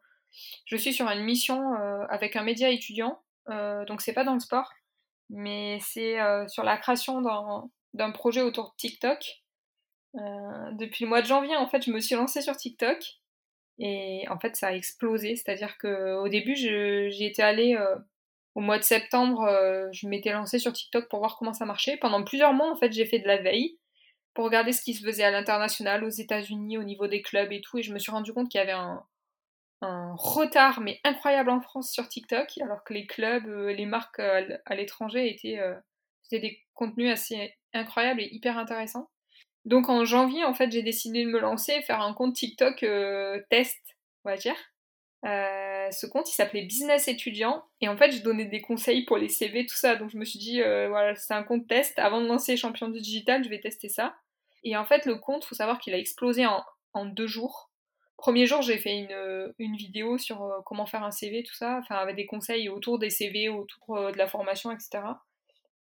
je suis sur une mission avec un média étudiant, donc c'est pas dans le sport, mais c'est sur la création d'un projet autour de TikTok. depuis le mois de janvier, en fait, je me suis lancée sur TikTok et en fait, ça a explosé. C'est-à-dire qu'au début, j'y étais allée au mois de septembre, je m'étais lancée sur TikTok pour voir comment ça marchait. Pendant plusieurs mois, en fait, j'ai fait de la veille pour regarder ce qui se faisait à l'international, aux États-Unis, au niveau des clubs et tout. Et je me suis rendu compte qu'il y avait un, retard mais incroyable en France sur TikTok, alors que les clubs, euh, les marques euh, à l'étranger étaient euh, faisaient des contenus assez incroyables et hyper intéressants. Donc en janvier, en fait, j'ai décidé de me lancer, faire un compte TikTok test, on va dire. Ce compte, il s'appelait Business étudiant, et en fait, je donnais des conseils pour les CV, tout ça. Donc je me suis dit, voilà, c'est un compte test. Avant de lancer Champion du digital, je vais tester ça. Et en fait, le compte, faut savoir qu'il a explosé en, deux jours. Premier jour, j'ai fait une, euh, vidéo sur euh, comment faire un CV, tout ça, enfin avec des conseils autour des CV, autour euh, de la formation, etc.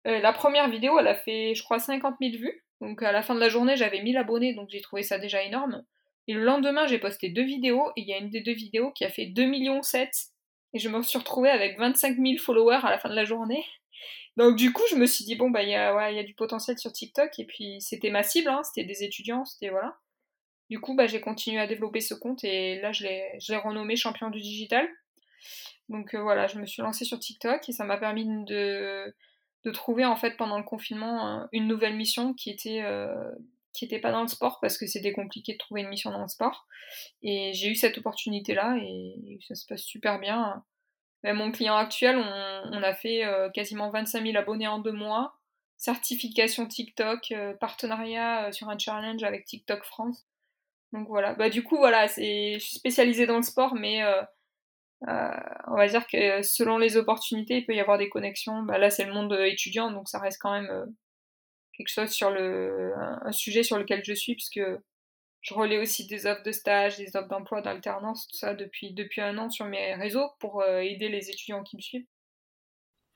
la première vidéo, elle a fait, je crois, 50 000 vues. Donc à la fin de la journée, j'avais 1000 abonnés, donc j'ai trouvé ça déjà énorme. Et le lendemain, j'ai posté deux vidéos, et il y a une des deux vidéos qui a fait 2 millions 7. Et je me suis retrouvée avec 25 000 followers à la fin de la journée. Donc du coup, je me suis dit, bon, bah il y, a, ouais, du potentiel sur TikTok, et puis c'était ma cible, hein, c'était des étudiants, c'était voilà. Du coup, bah, j'ai continué à développer ce compte et là, je l'ai renommé champion du digital. Donc euh, voilà, je me suis lancée sur TikTok et ça m'a permis de, de, trouver en fait pendant le confinement une nouvelle mission qui était, euh, qui était pas dans le sport parce que c'était compliqué de trouver une mission dans le sport. Et j'ai eu cette opportunité là et ça se passe super bien. mon client actuel, on, a fait euh, quasiment 25 000 abonnés en deux mois certification TikTok, partenariat sur un challenge avec TikTok France. Donc voilà, bah du coup voilà, c'est, je suis spécialisée dans le sport, mais euh, euh, on va dire que selon les opportunités, il peut y avoir des connexions. Bah, là c'est le monde étudiant, donc ça reste quand même euh, quelque chose sur le, un sujet sur lequel je suis, puisque je relais aussi des offres de stage, des offres d'emploi, d'alternance, tout ça depuis, depuis un an sur mes réseaux pour aider les étudiants qui me suivent.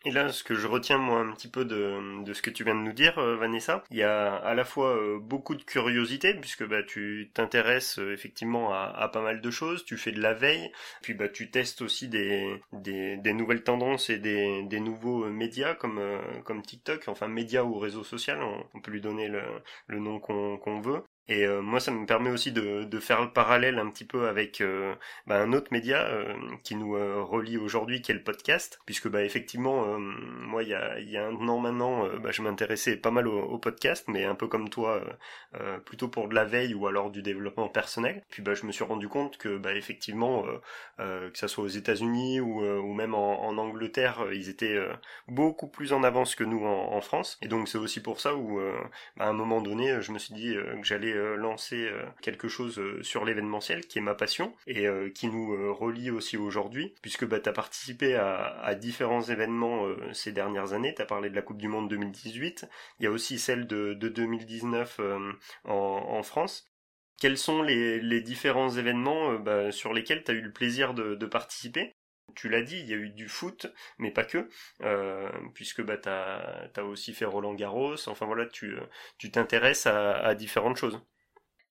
Et là, ce que je retiens moi un petit peu de, de ce que tu viens de nous dire, euh, Vanessa, il y a à la fois euh, beaucoup de curiosité puisque bah tu t'intéresses euh, effectivement à, à, pas mal de choses, tu fais de la veille, puis bah tu testes aussi des, des, des nouvelles tendances et des, des nouveaux médias comme comme TikTok, enfin médias ou réseaux sociaux, on, peut lui donner le, le nom qu'on qu'on veut. Et euh, moi, ça me permet aussi de, de, faire le parallèle un petit peu avec euh, bah, un autre média euh, qui nous relie aujourd'hui, qui est le podcast, puisque bah, effectivement, moi, il y a, y a, un an maintenant, bah, je m'intéressais pas mal au, au, podcast, mais un peu comme toi, plutôt pour de la veille ou alors du développement personnel. Puis bah, je me suis rendu compte que bah, effectivement, que ça soit aux États-Unis ou, ou même en, en, Angleterre, ils étaient beaucoup plus en avance que nous en, en France. Et donc c'est aussi pour ça où, bah, à un moment donné, je me suis dit que j'allais euh, lancer euh, quelque chose euh, sur l'événementiel, qui est ma passion, et qui nous relie aussi aujourd'hui, puisque bah, tu as participé à, différents événements ces dernières années, tu as parlé de la Coupe du Monde 2018, il y a aussi celle de, 2019 en, France. Quels sont les, différents événements bah, sur lesquels tu as eu le plaisir de, participer? Tu l'as dit, il y a eu du foot, mais pas que, puisque bah, tu as, aussi fait Roland Garros, enfin voilà, tu t'intéresses à différentes choses.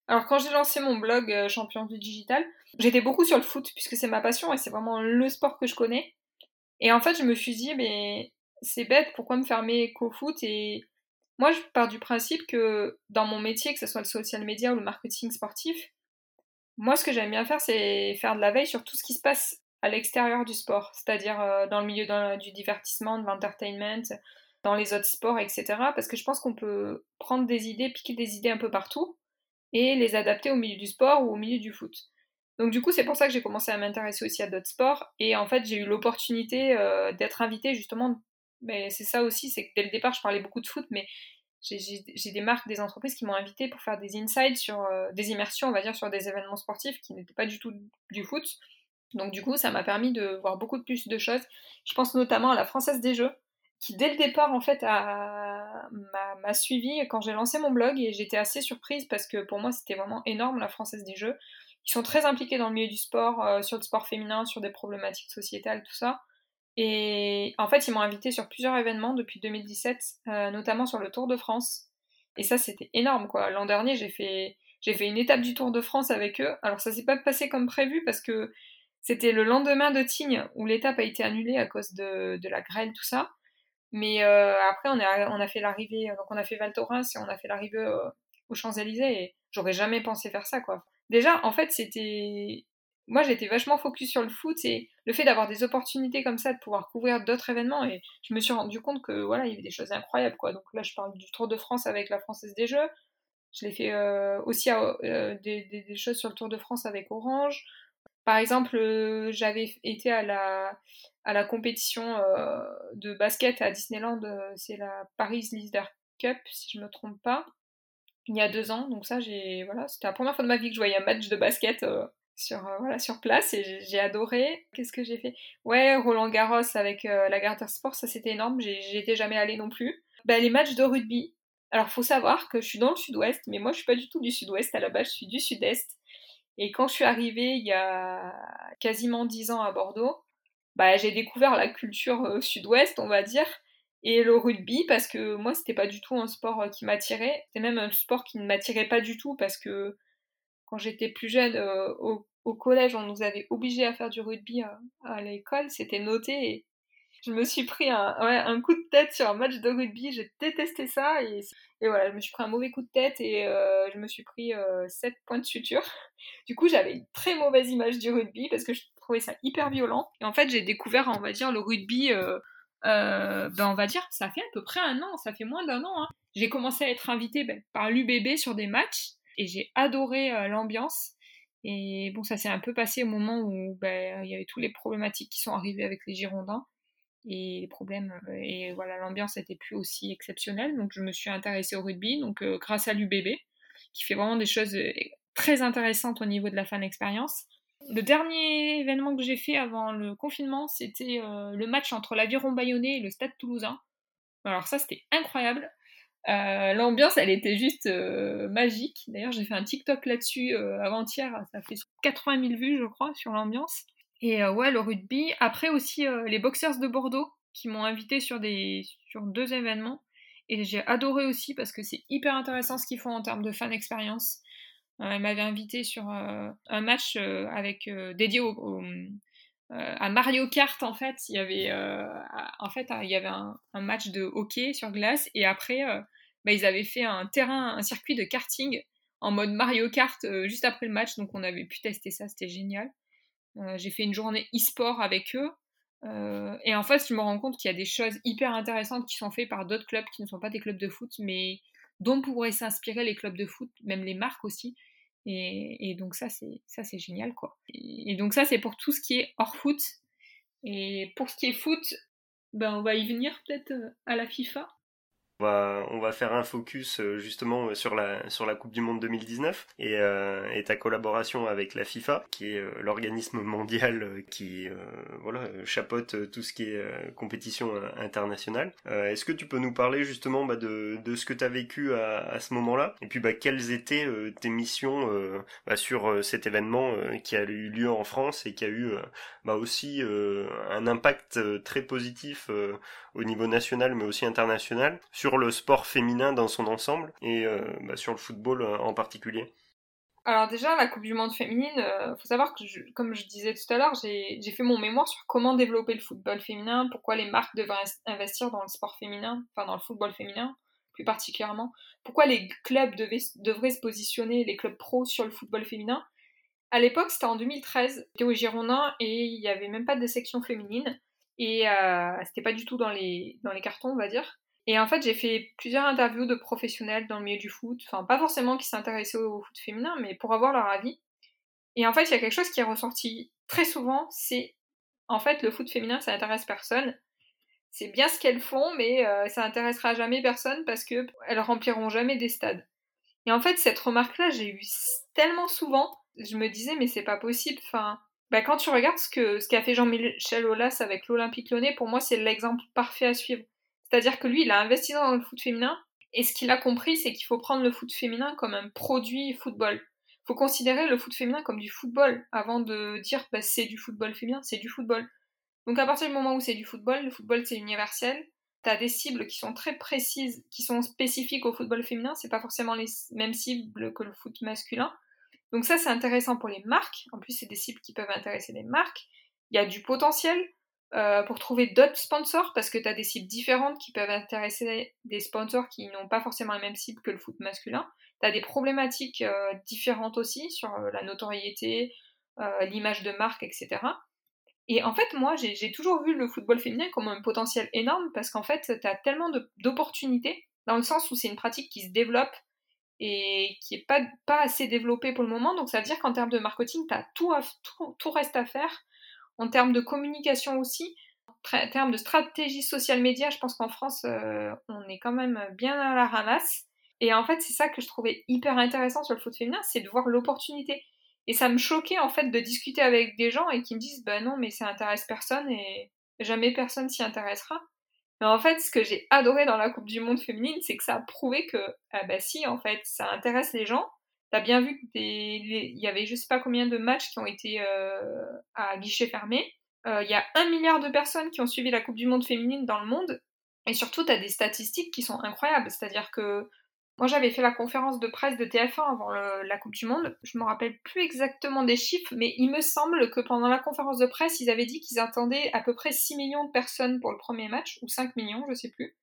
Alors quand j'ai lancé mon blog euh, Champion du digital, j'étais beaucoup sur le foot puisque c'est ma passion et c'est vraiment le sport que je connais. Et en fait, je me suis dit, mais c'est bête, pourquoi me fermer qu'au foot? Et moi, je pars du principe que dans mon métier, que ce soit le social media ou le marketing sportif, moi, ce que j'aime bien faire, c'est faire de la veille sur tout ce qui se passe à l'extérieur du sport, c'est-à-dire euh, dans le milieu du divertissement, de l'entertainment, dans les autres sports, etc. Parce que je pense qu'on peut prendre des idées, piquer des idées un peu partout et les adapter au milieu du sport ou au milieu du foot. Donc du coup, c'est pour ça que j'ai commencé à m'intéresser aussi à d'autres sports. Et en fait, j'ai eu l'opportunité euh, d'être invitée justement. Mais c'est ça aussi, c'est que dès le départ, je parlais beaucoup de foot, mais j'ai des marques, des entreprises qui m'ont invité pour faire des insights sur euh, des immersions, on va dire, sur des événements sportifs qui n'étaient pas du tout du foot. Donc du coup, ça m'a permis de voir beaucoup plus de choses. Je pense notamment à la Française des Jeux, qui dès le départ en fait m'a suivi quand j'ai lancé mon blog et j'étais assez surprise parce que pour moi c'était vraiment énorme la Française des Jeux. Ils sont très impliqués dans le milieu du sport, euh, sur le sport féminin, sur des problématiques sociétales, tout ça. Et en fait, ils m'ont invité sur plusieurs événements depuis 2017, euh, notamment sur le Tour de France. Et ça, c'était énorme, quoi. L'an dernier, j'ai fait, j'ai fait une étape du Tour de France avec eux. Alors, ça s'est pas passé comme prévu parce que c'était le lendemain de Tignes où l'étape a été annulée à cause de, de la grêle, tout ça. Mais euh, après, on a, on a fait l'arrivée, donc on a fait Val Thorens et on a fait l'arrivée euh, aux Champs-Élysées et j'aurais jamais pensé faire ça, quoi. Déjà, en fait, c'était. Moi, j'étais vachement focus sur le foot et le fait d'avoir des opportunités comme ça, de pouvoir couvrir d'autres événements. Et je me suis rendu compte que voilà, il y avait des choses incroyables, quoi. Donc là, je parle du Tour de France avec la Française des Jeux. Je l'ai fait euh, aussi des, des, choses sur le Tour de France avec Orange. Par exemple, euh, j'avais été à la, à la compétition euh, de basket à Disneyland, euh, c'est la Paris Leader Cup, si je ne me trompe pas, il y a deux ans. Donc ça, j'ai voilà, c'était la première fois de ma vie que je voyais un match de basket sur, voilà, sur place et j'ai adoré. Qu'est-ce que j'ai fait? Ouais, Roland Garros avec la Garter Sport, ça c'était énorme, j'étais jamais allée non plus. Bah, les matchs de rugby. Alors faut savoir que je suis dans le sud-ouest, mais moi je suis pas du tout du sud-ouest à la base, je suis du sud-est. Et quand je suis arrivée il y a quasiment dix ans à Bordeaux, bah, j'ai découvert la culture euh, sud-ouest, on va dire, et le rugby, parce que moi, c'était pas du tout un sport euh, qui m'attirait. C'était même un sport qui ne m'attirait pas du tout, parce que quand j'étais plus jeune, euh, au, collège, on nous avait obligés à faire du rugby à, l'école, c'était noté, je me suis pris un, ouais, un, coup de tête sur un match de rugby, j'ai détesté ça, et, et, voilà, je me suis pris un mauvais coup de tête, et je me suis pris 7 points de suture. Du coup, j'avais une très mauvaise image du rugby, parce que je trouvais ça hyper violent. Et en fait, j'ai découvert, on va dire, le rugby, euh, euh, ben, on va dire, ça fait à peu près un an, ça fait moins d'un an. Hein. J'ai commencé à être invitée ben, par l'UBB sur des matchs et j'ai adoré euh, l'ambiance. Et bon, ça s'est un peu passé au moment où ben, il y avait toutes les problématiques qui sont arrivées avec les Girondins et les problèmes et voilà l'ambiance n'était plus aussi exceptionnelle donc je me suis intéressée au rugby donc grâce à l'UBB qui fait vraiment des choses très intéressantes au niveau de la fan expérience le dernier événement que j'ai fait avant le confinement, c'était euh, le match entre l'Aviron Bayonnais et le Stade Toulousain. Alors ça, c'était incroyable. Euh, l'ambiance, elle était juste euh, magique. D'ailleurs, j'ai fait un TikTok là-dessus avant-hier. Ça fait 80 000 vues, je crois, sur l'ambiance. Et ouais, le rugby. Après aussi, les boxers de Bordeaux qui m'ont invité sur, des, sur deux événements. Et j'ai adoré aussi parce que c'est hyper intéressant ce qu'ils font en termes de fan expérience. Euh, elle m'avait invité sur euh, un match euh, avec dédié au, à Mario Kart en fait. Il y avait en fait il y avait un, match de hockey sur glace et après bah, ils avaient fait un terrain, un circuit de karting en mode Mario Kart juste après le match, donc on avait pu tester ça, c'était génial. J'ai fait une journée e-sport avec eux. et en fait, je me rends compte qu'il y a des choses hyper intéressantes qui sont faites par d'autres clubs qui ne sont pas des clubs de foot, mais dont pourraient s'inspirer les clubs de foot, même les marques aussi. Et, donc ça c'est génial quoi. Et, donc ça c'est pour tout ce qui est hors foot. Et pour ce qui est foot, ben on va y venir peut-être euh, à la FIFA.
On va, faire un focus euh, justement euh, sur la, sur la Coupe du Monde 2019 et, euh, et ta collaboration avec la FIFA, qui est l'organisme mondial qui voilà, chapeaute tout ce qui est compétition internationale. Est-ce que tu peux nous parler justement bah, de, de ce que tu as vécu à, à ce moment-là? Et puis bah, quelles étaient tes missions bah, sur cet événement qui a eu lieu en France et qui a eu bah, aussi un impact très positif au niveau national mais aussi international le sport féminin dans son ensemble et euh, bah, sur le football euh, en particulier
alors déjà, la Coupe du Monde féminine, euh, faut savoir que, comme je disais tout à l'heure, j'ai fait mon mémoire sur comment développer le football féminin, pourquoi les marques devraient investir dans le sport féminin, enfin dans le football féminin plus particulièrement, pourquoi les clubs devraient se positionner, les clubs pro, sur le football féminin. À l'époque, c'était en 2013, j'étais au Girondin et il n'y avait même pas de section féminine. Et euh, c'était pas du tout dans les, dans les cartons, on va dire. Et en fait, j'ai fait plusieurs interviews de professionnels dans le milieu du foot, enfin pas forcément qui s'intéressaient au foot féminin, mais pour avoir leur avis. Et en fait, il y a quelque chose qui est ressorti très souvent, c'est en fait le foot féminin, ça intéresse personne. C'est bien ce qu'elles font, mais euh, ça intéressera jamais personne parce que elles rempliront jamais des stades. Et en fait, cette remarque-là, j'ai eu tellement souvent, je me disais mais c'est pas possible. Enfin, bah, quand tu regardes ce que qu'a fait Jean-Michel Aulas avec l'Olympique Lyonnais, pour moi c'est l'exemple parfait à suivre. C'est-à-dire que lui, il a investi dans le foot féminin, et ce qu'il a compris, c'est qu'il faut prendre le foot féminin comme un produit football. Il faut considérer le foot féminin comme du football, avant de dire bah, c'est du football féminin, c'est du football. Donc à partir du moment où c'est du football, le football c'est universel, tu as des cibles qui sont très précises, qui sont spécifiques au football féminin, c'est pas forcément les mêmes cibles que le foot masculin. Donc ça c'est intéressant pour les marques, en plus c'est des cibles qui peuvent intéresser les marques. Il y a du potentiel euh, pour trouver d'autres sponsors, parce que tu as des cibles différentes qui peuvent intéresser des sponsors qui n'ont pas forcément les mêmes cibles que le foot masculin. Tu as des problématiques euh, différentes aussi sur euh, la notoriété, l'image de marque, etc. Et en fait, moi, j'ai toujours vu le football féminin comme un potentiel énorme parce qu'en fait, tu as tellement d'opportunités dans le sens où c'est une pratique qui se développe et qui n'est pas, assez développée pour le moment. Donc, ça veut dire qu'en termes de marketing, as tout, tout, tout, reste à faire. En termes de communication aussi, en termes de stratégie social média, je pense qu'en France, euh, on est quand même bien à la ramasse. Et en fait, c'est ça que je trouvais hyper intéressant sur le foot féminin, c'est de voir l'opportunité. Et ça me choquait en fait de discuter avec des gens et qui me disent bah non mais ça intéresse personne et jamais personne s'y intéressera. Mais en fait ce que j'ai adoré dans la Coupe du Monde féminine c'est que ça a prouvé que ah bah si en fait ça intéresse les gens. T'as bien vu qu'il il y avait je sais pas combien de matchs qui ont été euh, à guichet fermé. Euh, il y a un milliard de personnes qui ont suivi la Coupe du Monde féminine dans le monde. Et surtout, tu as des statistiques qui sont incroyables. C'est-à-dire que moi, j'avais fait la conférence de presse de TF1 avant la Coupe du Monde. Je me rappelle plus exactement des chiffres, mais il me semble que pendant la conférence de presse, ils avaient dit qu'ils attendaient à peu près 6 millions de personnes pour le premier match, ou 5 millions, je sais plus.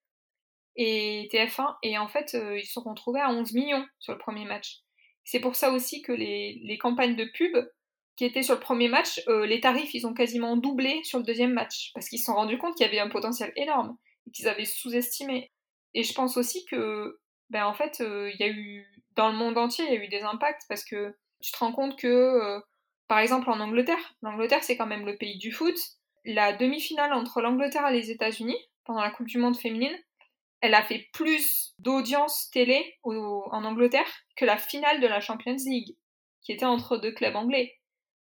Et TF1, et en fait, euh, ils se sont retrouvés à 11 millions sur le premier match. C'est pour ça aussi que les, campagnes de pub qui étaient sur le premier match, euh, les tarifs, ils ont quasiment doublé sur le deuxième match, parce qu'ils se sont rendus compte qu'il y avait un potentiel énorme, et qu'ils avaient sous-estimé. Et je pense aussi que ben en fait, il y a eu dans le monde entier, il y a eu des impacts parce que tu te rends compte que, par exemple, en Angleterre, l'Angleterre c'est quand même le pays du foot. La demi-finale entre l'Angleterre et les États-Unis pendant la Coupe du Monde féminine, elle a fait plus d'audience télé en Angleterre que la finale de la Champions League, qui était entre deux clubs anglais.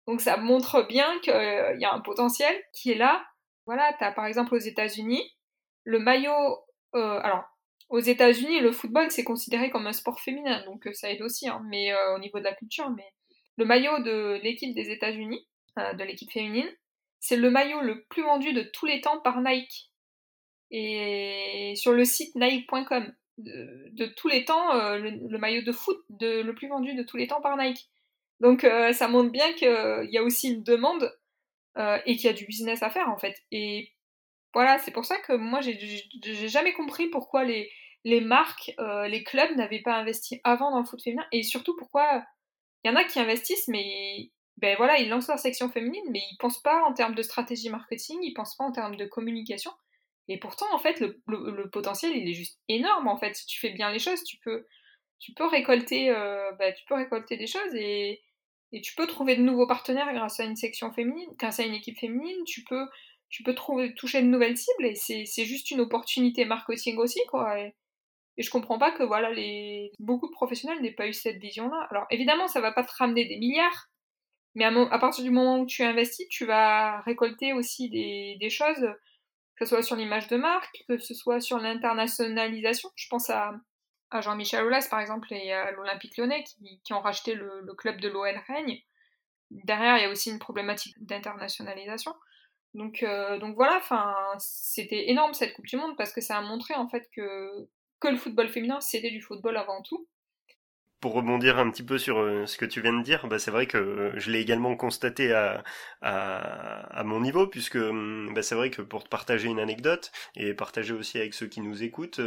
Donc ça montre bien qu'il y a un potentiel qui est là. Voilà, tu as par exemple aux États-Unis, le maillot. alors, aux États-Unis, le football, c'est considéré comme un sport féminin, donc euh, ça aide aussi, hein, mais euh, au niveau de la culture. Mais le maillot de l'équipe des États-Unis, euh, de l'équipe féminine, c'est le maillot le plus vendu de tous les temps par Nike. Et sur le site Nike.com, de, tous les temps, le, maillot de foot le plus vendu de tous les temps par Nike. Donc ça montre bien qu'il y a aussi une demande et qu'il y a du business à faire en fait. Et voilà, c'est pour ça que moi, j'ai jamais compris pourquoi les, les marques, euh, les clubs n'avaient pas investi avant dans le foot féminin et surtout pourquoi il y en a qui investissent, mais ben voilà, ils lancent leur section féminine, mais ils pensent pas en termes de stratégie marketing, ils pensent pas en termes de communication. Et pourtant, en fait, le, potentiel, il est juste énorme. En fait, si tu fais bien les choses, tu peux, tu peux récolter, euh, ben, tu peux récolter des choses et, et tu peux trouver de nouveaux partenaires grâce à une section féminine, grâce à une équipe féminine. Tu peux tu peux trouver, toucher de nouvelles cibles et c'est juste une opportunité marketing aussi, quoi. Et, je comprends pas que voilà, les, beaucoup de professionnels n'aient pas eu cette vision-là. Alors évidemment, ça va pas te ramener des milliards, mais à, partir du moment où tu investis, tu vas récolter aussi des, des choses, que ce soit sur l'image de marque, que ce soit sur l'internationalisation. Je pense à, Jean-Michel Aulas, par exemple, et à l'Olympique lyonnais, qui, ont racheté le, club de l'OL Règne. Derrière, il y a aussi une problématique d'internationalisation. Donc, euh, voilà, c'était énorme cette Coupe du Monde parce que ça a montré en fait que, que le football féminin c'était du football avant tout.
Pour rebondir un petit peu sur euh, ce que tu viens de dire, bah c'est vrai que euh, je l'ai également constaté à, mon niveau, puisque hum, bah c'est vrai que pour te partager une anecdote et partager aussi avec ceux qui nous écoutent,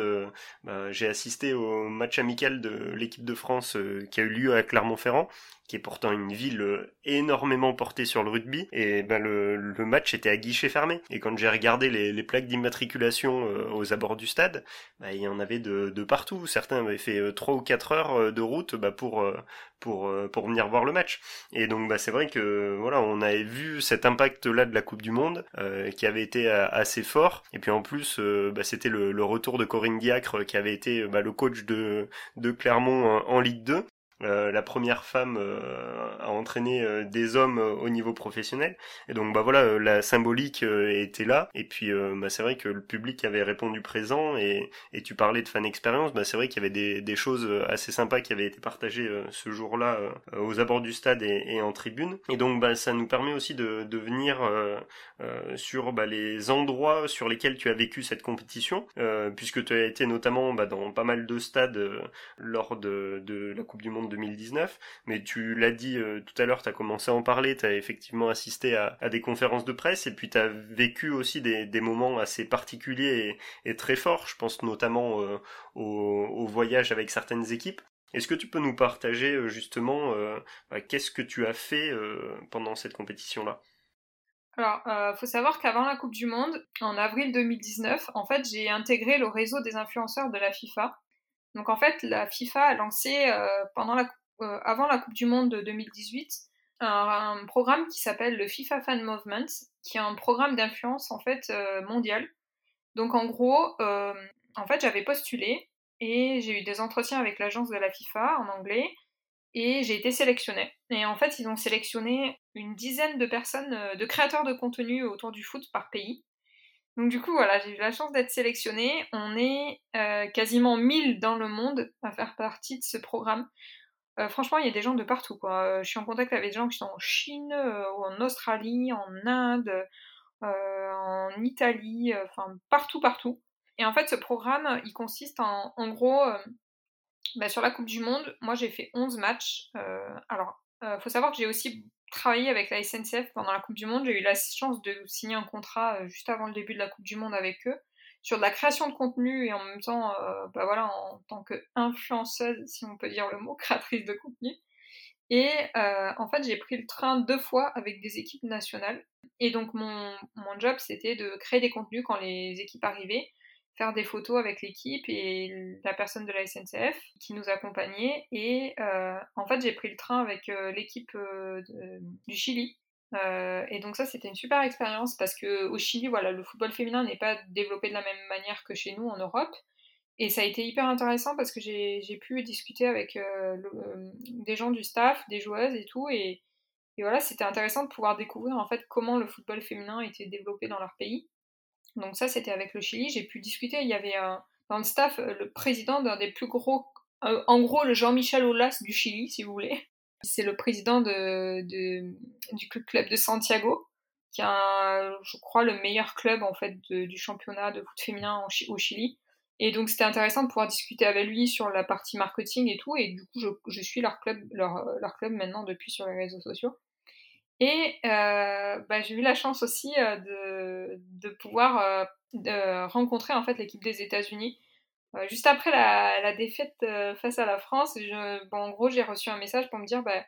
bah, j'ai assisté au match amical de l'équipe de France qui a eu lieu à Clermont-Ferrand qui est pourtant une ville euh, énormément portée sur le rugby, et ben le, le match était à guichet fermé. Et quand j'ai regardé les, les plaques d'immatriculation euh, aux abords du stade, ben, il y en avait de, de partout. Certains avaient fait 3 euh, ou 4 heures de route bah, pour pour pour venir voir le match. Et donc bah c'est vrai que voilà, on avait vu cet impact là de la Coupe du Monde qui avait été assez fort. Et puis en plus, bah, c'était le, le, retour de Corinne Diacre qui avait été bah, le coach de de Clermont en Ligue 2 la première femme à entraîner des hommes au niveau professionnel. Et donc bah voilà, la symbolique était là. Et puis bah, c'est vrai que le public avait répondu présent. Et, et tu parlais de fan expérience, bah, c'est vrai qu'il y avait des, choses assez sympas qui avaient été partagées ce jour-là aux abords du stade et, en tribune. Et donc bah, ça nous permet aussi de, de venir sur bah, les endroits sur lesquels tu as vécu cette compétition, puisque tu as été notamment bah, dans pas mal de stades euh, lors de, de, la Coupe du Monde 2019. Mais tu l'as dit euh, tout à l'heure, tu as commencé à en parler, tu as effectivement assisté à, des conférences de presse et puis tu as vécu aussi des, moments assez particuliers et, très forts. Je pense notamment euh, au, voyage avec certaines équipes. Est-ce que tu peux nous partager justement bah, qu'est-ce que tu as fait pendant cette compétition-là?
Alors, euh, faut savoir qu'avant la Coupe du Monde, en avril 2019, en fait, j'ai intégré le réseau des influenceurs de la FIFA. Donc, en fait, la FIFA a lancé euh, pendant la, euh, avant la Coupe du Monde de 2018 un, un programme qui s'appelle le FIFA Fan Movement, qui est un programme d'influence en fait euh, mondial. Donc, en gros, en fait, j'avais postulé et j'ai eu des entretiens avec l'agence de la FIFA en anglais et j'ai été sélectionnée. Et en fait, ils ont sélectionné une dizaine de personnes, de créateurs de contenu autour du foot par pays. Donc du coup, voilà, j'ai eu la chance d'être sélectionnée. On est euh, quasiment 1000 dans le monde à faire partie de ce programme. Euh, franchement, il y a des gens de partout. Quoi. je suis en contact avec des gens qui sont en Chine, ou en Australie, en Inde, en Italie, enfin partout, partout. Et en fait, ce programme, il consiste en, en gros, bah, sur la Coupe du Monde, moi j'ai fait 11 matchs. Euh, alors, euh, faut savoir que j'ai aussi travaillé avec la SNCF pendant la Coupe du Monde. J'ai eu la chance de signer un contrat euh, juste avant le début de la Coupe du Monde avec eux sur de la création de contenu et en même temps, euh, bah voilà, en tant qu'influenceuse, si on peut dire le mot, créatrice de contenu. Et euh, en fait, j'ai pris le train deux fois avec des équipes nationales. Et donc, mon, mon job, c'était de créer des contenus quand les équipes arrivaient faire des photos avec l'équipe et la personne de la SNCF qui nous accompagnait. Et euh, en fait, j'ai pris le train avec euh, l'équipe euh, du Chili. Et donc ça, c'était une super expérience parce que au Chili, voilà, le football féminin n'est pas développé de la même manière que chez nous en Europe. Et ça a été hyper intéressant parce que j'ai pu discuter avec des gens du staff, des joueuses et tout. Et, et voilà, c'était intéressant de pouvoir découvrir en fait comment le football féminin était développé dans leur pays. Donc ça, c'était avec le Chili. J'ai pu discuter. Il y avait dans le staff euh, le président d'un des plus gros, euh, en gros le Jean-Michel Aulas du Chili, si vous voulez. C'est le président de, de, du club de Santiago, qui est, je crois, le meilleur club en fait du championnat de foot féminin au Chili. Et donc c'était intéressant de pouvoir discuter avec lui sur la partie marketing et tout. Et du coup, je, je suis leur club, leur, leur club maintenant depuis sur les réseaux sociaux. Et euh, bah, j'ai eu la chance aussi euh, de, pouvoir euh, rencontrer en fait l'équipe des États-Unis. Juste après la, défaite face à la France, bon, en gros, j'ai reçu un message pour me dire bah,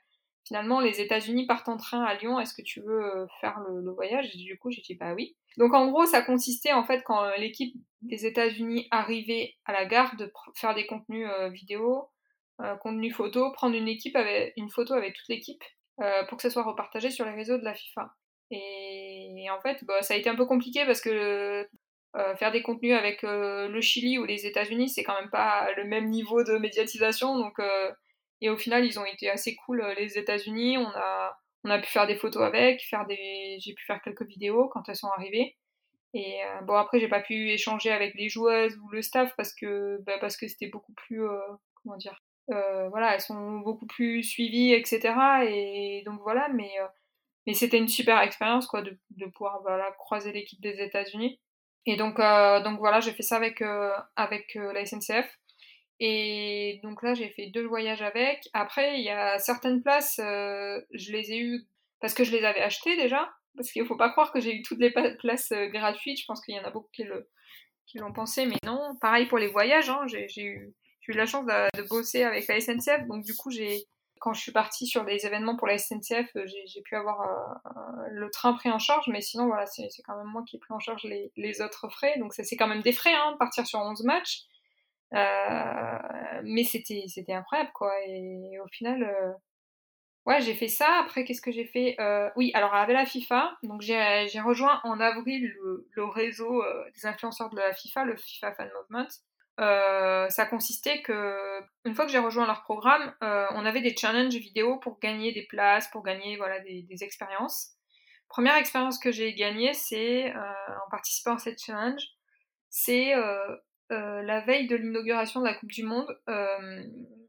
finalement les États-Unis partent en train à Lyon, est-ce que tu veux faire le, voyage? Du coup, j'ai dit bah oui. Donc en gros, ça consistait en fait quand l'équipe des États-Unis arrivait à la gare de faire des contenus vidéo, contenus photo, prendre une une photo avec toute l'équipe pour que ça soit repartagé sur les réseaux de la FIFA. Et, en fait, bah, ça a été un peu compliqué parce que euh, faire des contenus avec euh, le Chili ou les États-Unis, c'est quand même pas le même niveau de médiatisation. Donc, euh, et au final, ils ont été assez cool, euh, les États-Unis. On a, on a pu faire des photos avec, faire des, j'ai pu faire quelques vidéos quand elles sont arrivées. Et bon, après, j'ai pas pu échanger avec les joueuses ou le staff parce que, bah, parce que c'était beaucoup plus, comment dire, euh, voilà, elles sont beaucoup plus suivies, etc. Et donc voilà, mais, euh, mais c'était une super expérience quoi, de, de pouvoir voilà, croiser l'équipe des États-Unis. Et donc, euh, donc voilà, j'ai fait ça avec, avec la SNCF. Et donc là, j'ai fait deux voyages avec. Après, il y a certaines places, je les ai eues parce que je les avais achetées déjà. Parce qu'il ne faut pas croire que j'ai eu toutes les places gratuites. Je pense qu'il y en a beaucoup qui l'ont pensé, mais non. Pareil pour les voyages, hein, j'ai eu j'ai eu la chance de, bosser avec la SNCF, donc du coup, j'ai, quand je suis partie sur des événements pour la SNCF, euh, j'ai pu avoir euh, le train pris en charge, mais sinon, voilà, c'est quand même moi qui ai pris en charge les, autres frais, donc c'est quand même des frais, hein, partir sur 11 matchs. Euh, mais c'était c'était incroyable, quoi, et au final, euh, ouais, j'ai fait ça. Après, qu'est-ce que j'ai fait euh, Oui, alors avec la FIFA, donc j'ai rejoint en avril le réseau des influenceurs de la FIFA, le FIFA Fan Movement. Ça consistait que une fois que j'ai rejoint leur programme, on avait des challenges vidéo pour gagner des places, pour gagner voilà des, expériences. Première expérience que j'ai gagnée, c'est en participant à cette challenge, c'est la veille de l'inauguration de la Coupe du Monde.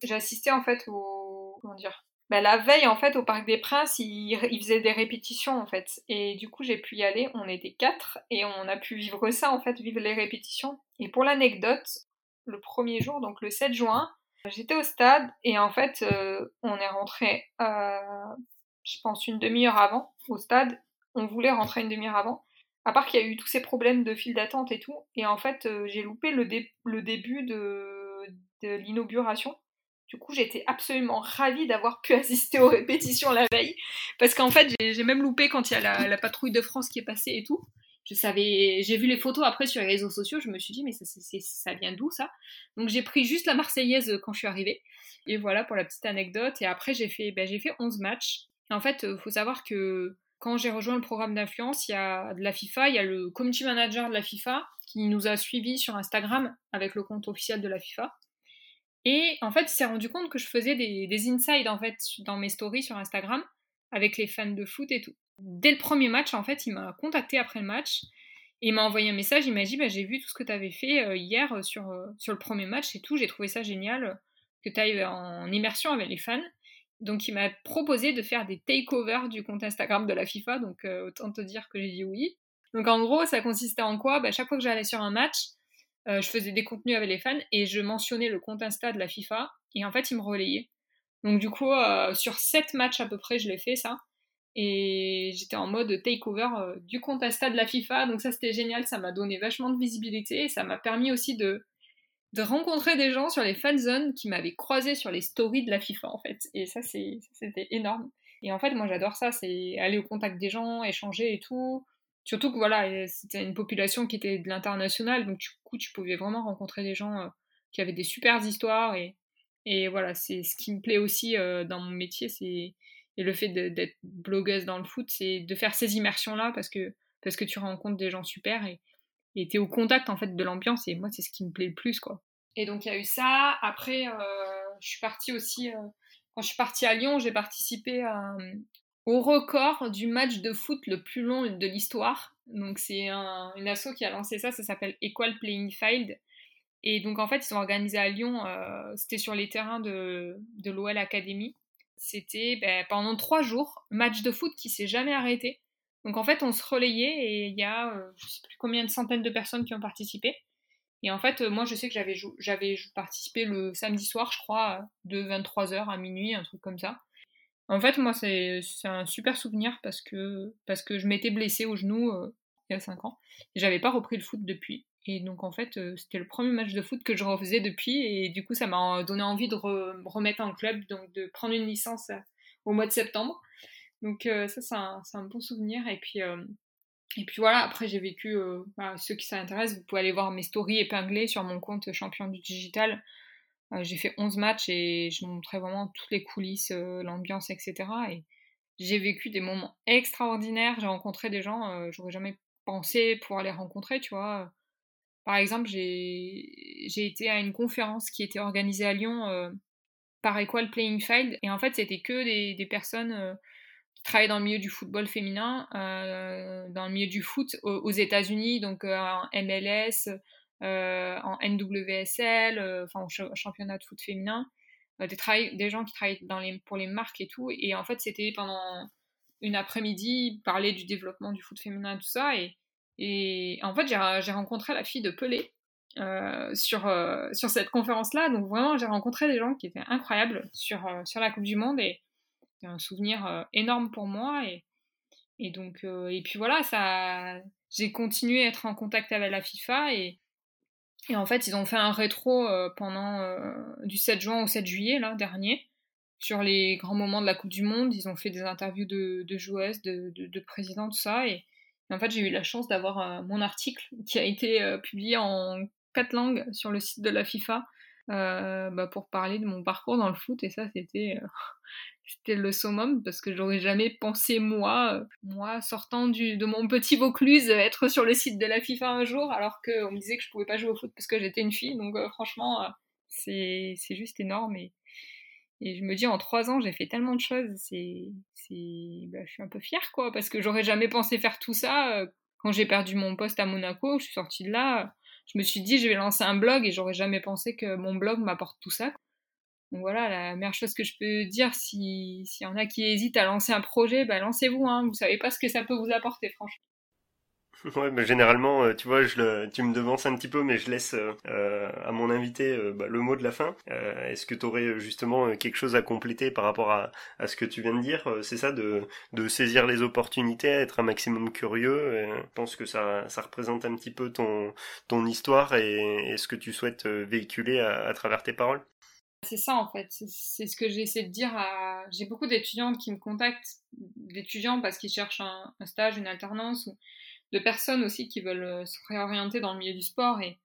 j'ai assisté en fait au comment dire bah, la veille, en fait, au Parc des Princes, ils, faisaient des répétitions, en fait. Et du coup, j'ai pu y aller. On était quatre et on a pu vivre ça, en fait, vivre les répétitions. Et pour l'anecdote, le premier jour, donc le 7 juin, j'étais au stade et en fait, euh, on est rentré, euh, je pense, une demi-heure avant au stade. On voulait rentrer une demi-heure avant. À part qu'il y a eu tous ces problèmes de file d'attente et tout. Et en fait, euh, j'ai loupé le, début de l'inauguration. Du coup, j'étais absolument ravie d'avoir pu assister aux répétitions la veille. Parce qu'en fait, j'ai même loupé quand il y a la, patrouille de France qui est passée et tout. Je savais, j'ai vu les photos après sur les réseaux sociaux, je me suis dit, mais ça, vient d'où ça? Donc j'ai pris juste la Marseillaise quand je suis arrivée. Et voilà pour la petite anecdote. Et après, j'ai fait, ben, j'ai fait 11 matchs. Et en fait, euh, faut savoir que quand j'ai rejoint le programme d'influence, il y a de la FIFA, il y a le community manager de la FIFA qui nous a suivis sur Instagram avec le compte officiel de la FIFA. Et en fait, il s'est rendu compte que je faisais des, des insides en fait dans mes stories sur Instagram avec les fans de foot et tout. Dès le premier match, en fait, il m'a contacté après le match et il m'a envoyé un message. Il m'a dit bah, J'ai vu tout ce que tu avais fait euh, hier euh, sur, euh, sur le premier match et tout. J'ai trouvé ça génial que tu ailles en immersion avec les fans. Donc, il m'a proposé de faire des takeovers du compte Instagram de la FIFA. Donc, autant te dire que j'ai dit oui. Donc, en gros, ça consistait en quoi? Bah, Chaque fois que j'allais sur un match, je faisais des contenus avec les fans et je mentionnais le compte Insta de la FIFA et en fait ils me relayaient. Donc du coup sur 7 matchs à peu près je l'ai fait ça et j'étais en mode takeover euh, du compte de la FIFA. Donc ça c'était génial, ça m'a donné vachement de visibilité. Et ça m'a permis aussi de, de rencontrer des gens sur les fan zones qui m'avaient croisé sur les stories de la FIFA en fait. Et ça c'était énorme. Et en fait moi j'adore ça, c'est aller au contact des gens, échanger et tout. Surtout que voilà, c'était une population qui était de l'international, donc du coup, tu pouvais vraiment rencontrer des gens euh, qui avaient des super histoires. Et, et voilà, c'est ce qui me plaît aussi euh, dans mon métier, c'est et le fait d'être blogueuse dans le foot, c'est de faire ces immersions-là parce que, parce que tu rencontres des gens super et tu es au contact en fait de l'ambiance. Et moi, c'est ce qui me plaît le plus, quoi. Et donc, il y a eu ça. Après, euh, je suis partie aussi. quand je suis partie à Lyon, j'ai participé à, au record du match de foot le plus long de l'histoire. Donc c'est un, une asso qui a lancé ça, ça s'appelle Equal Playing Field. Et donc en fait, ils sont organisés à Lyon, euh, c'était sur les terrains de, de l'OL Academy. C'était ben, pendant trois jours, match de foot qui s'est jamais arrêté. Donc en fait, on se relayait et il y a euh, je sais plus combien de centaines de personnes qui ont participé. Et en fait, moi je sais que j'avais, participé le samedi soir, je crois, de 23h à minuit, un truc comme ça. En fait, moi, c'est un super souvenir parce que, parce que je m'étais blessée au genou euh, il y a 5 ans et j'avais pas repris le foot depuis. Et donc, en fait, euh, c'était le premier match de foot que je refaisais depuis et du coup, ça m'a donné envie de me remettre en club, donc de prendre une licence euh, au mois de septembre. Donc, ça, c'est un, un, bon souvenir. Et puis, et puis voilà, après, j'ai vécu, bah, ceux qui s'intéressent, vous pouvez aller voir mes stories épinglées sur mon compte champion du digital euh, j'ai fait 11 matchs et je montrais vraiment toutes les coulisses, euh, l'ambiance, etc. Et j'ai vécu des moments extraordinaires. J'ai rencontré des gens, euh, j'aurais jamais pensé pouvoir les rencontrer, tu vois. Par exemple, j'ai été à une conférence qui était organisée à Lyon par Equal Playing Field. Et en fait, c'était que des, personnes qui travaillaient dans le milieu du football féminin, dans le milieu du foot aux, États-Unis, donc en MLS, euh, en NWSL, euh, enfin au championnat de foot féminin, euh, des, gens qui les, pour les marques et tout. Et en fait, c'était pendant une après-midi, parler du développement du foot féminin et tout ça. Et, et en fait, j'ai rencontré la fille de Pelé sur, sur cette conférence-là. Donc vraiment, j'ai rencontré des gens qui étaient incroyables sur, sur la Coupe du Monde. Et c'est un souvenir énorme pour moi. Et, donc, et puis voilà, j'ai continué à être en contact avec la FIFA. Et, en fait, ils ont fait un rétro euh, pendant euh, du 7 juin au 7 juillet, là, dernier, sur les grands moments de la Coupe du Monde. Ils ont fait des interviews de, joueuses, de, de, présidents, tout ça. Et, en fait, j'ai eu la chance d'avoir euh, mon article qui a été publié en quatre langues sur le site de la FIFA bah, pour parler de mon parcours dans le foot. Et ça, c'était le summum parce que j'aurais jamais pensé moi, moi sortant de mon petit Vaucluse, être sur le site de la FIFA un jour alors qu'on me disait que je pouvais pas jouer au foot parce que j'étais une fille. Donc franchement, c'est juste énorme et je me dis en trois ans j'ai fait tellement de choses, c'est, bah, je suis un peu fière quoi parce que j'aurais jamais pensé faire tout ça. Quand j'ai perdu mon poste à Monaco, je suis sortie de là, je me suis dit je vais lancer un blog et j'aurais jamais pensé que mon blog m'apporte tout ça. Donc voilà, la meilleure chose que je peux dire, s'il y en a qui hésitent à lancer un projet, bah lancez-vous, hein, vous savez pas ce que ça peut vous apporter, franchement.
Ouais, généralement, euh, tu vois, tu me devances un petit peu, mais je laisse euh, euh, à mon invité bah, le mot de la fin. Est-ce que tu aurais justement quelque chose à compléter par rapport à, ce que tu viens de dire C'est ça, de, saisir les opportunités, être un maximum curieux. je pense que ça, représente un petit peu ton, histoire et, ce que tu souhaites véhiculer à travers tes paroles.
C'est ça en fait, c'est ce que j'essaie de dire. J'ai beaucoup d'étudiantes qui me contactent, d'étudiants parce qu'ils cherchent un, stage, une alternance, de personnes aussi qui veulent euh, se réorienter dans le milieu du sport et,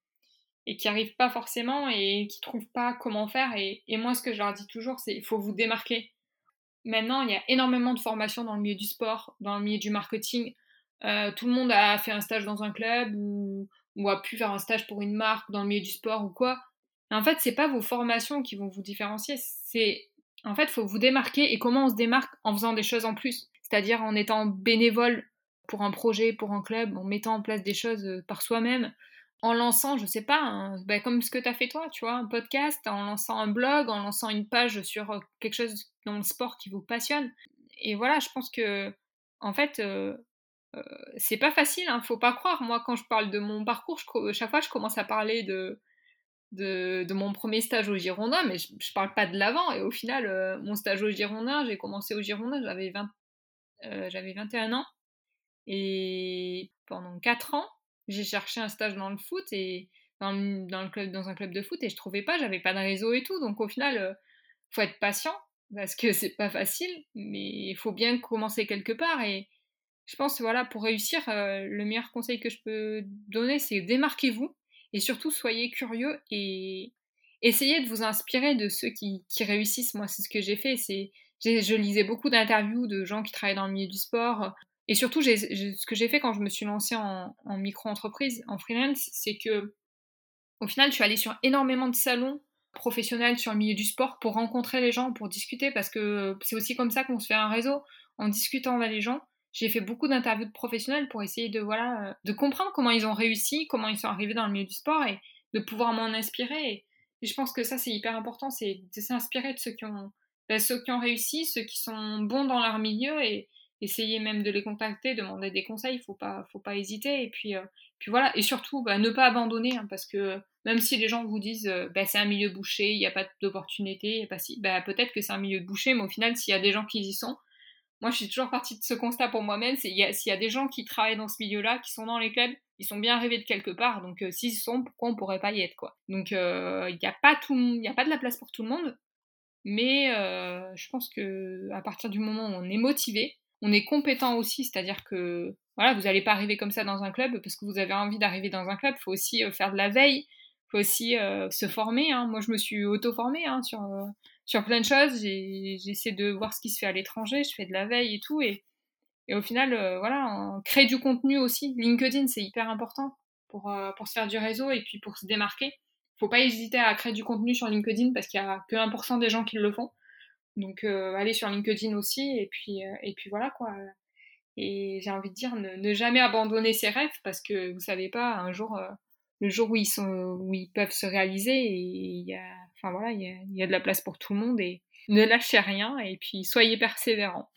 et qui arrivent pas forcément et qui trouvent pas comment faire. Et, moi ce que je leur dis toujours, c'est il faut vous démarquer. Maintenant, il y a énormément de formations dans le milieu du sport, dans le milieu du marketing. Euh, tout le monde a fait un stage dans un club ou, ou a pu faire un stage pour une marque dans le milieu du sport ou quoi en fait, c'est pas vos formations qui vont vous différencier, c'est en fait, faut vous démarquer et comment on se démarque en faisant des choses en plus, c'est-à-dire en étant bénévole pour un projet, pour un club, en mettant en place des choses euh, par soi-même, en lançant, je sais pas, ben, comme ce que tu as fait toi, tu vois, un podcast, en lançant un blog, en lançant une page sur euh, quelque chose dans le sport qui vous passionne. Et voilà, je pense que, en fait, euh, c'est pas facile, hein, faut pas croire. Moi, quand je parle de mon parcours, chaque fois, je commence à parler de, mon premier stage au Girondin, mais je, je parle pas de l'avant. Et au final, euh, mon stage au Girondin, j'ai commencé au Girondin, euh, j'avais 21 ans. Et pendant 4 ans, j'ai cherché un stage dans le foot et dans, le club, dans un club de foot et je trouvais pas, j'avais pas de réseau et tout. Donc au final, euh, faut être patient parce que c'est pas facile, mais il faut bien commencer quelque part. Et je pense, voilà, pour réussir, le meilleur conseil que je peux donner, c'est démarquez-vous et surtout, soyez curieux et essayez de vous inspirer de ceux qui, réussissent. Moi, c'est ce que j'ai fait. C'est, je lisais beaucoup d'interviews de gens qui travaillent dans le milieu du sport. Et surtout, ce que j'ai fait quand je me suis lancée en, micro-entreprise, en freelance, c'est que au final, je suis allée sur énormément de salons professionnels sur le milieu du sport pour rencontrer les gens, pour discuter, parce que c'est aussi comme ça qu'on se fait un réseau, en discutant avec les gens j'ai fait beaucoup d'interviews de professionnels pour essayer de voilà euh, de comprendre comment ils ont réussi, comment ils sont arrivés dans le milieu du sport et de pouvoir m'en inspirer. Et, je pense que ça c'est hyper important, c'est de s'inspirer de ceux qui ont ben, ceux qui ont réussi, ceux qui sont bons dans leur milieu et essayer même de les contacter, demander des conseils. Il faut pas faut pas hésiter et puis euh, puis voilà et surtout bah, ne pas abandonner hein, parce que même si les gens vous disent euh, bah, c'est un milieu bouché, il n'y a pas d'opportunité, si, bah, peut-être que c'est un milieu bouché, mais au final s'il y a des gens qui y sont moi, je suis toujours partie de ce constat pour moi-même, s'il y a des gens qui travaillent dans ce milieu-là, qui sont dans les clubs, ils sont bien arrivés de quelque part. Donc, euh, s'ils sont, pourquoi on pourrait pas y être, quoi? Donc, euh, il n'y a pas tout, il a pas de la place pour tout le monde, mais euh, je pense que à partir du moment où on est motivé, on est compétent aussi, c'est-à-dire que voilà, vous n'allez pas arriver comme ça dans un club parce que vous avez envie d'arriver dans un club. Il faut aussi faire de la veille, il faut aussi se former. Hein. Moi, je me suis auto-formée hein, sur sur plein de choses. J'essaie de voir ce qui se fait à l'étranger, je fais de la veille et tout. Et, et au final, euh, voilà, on crée du contenu aussi. LinkedIn, c'est hyper important pour, euh, pour se faire du réseau et puis pour se démarquer. Faut pas hésiter à créer du contenu sur LinkedIn parce qu'il y a que 1% des gens qui le font. Donc, euh, allez sur LinkedIn aussi et puis, et puis voilà quoi. Et j'ai envie de dire, ne, jamais abandonner ses rêves parce que vous savez pas, un jour, le jour où ils, peuvent se réaliser, et il y a, enfin y a, y a de la place pour tout le monde et ne lâchez rien et puis soyez persévérants.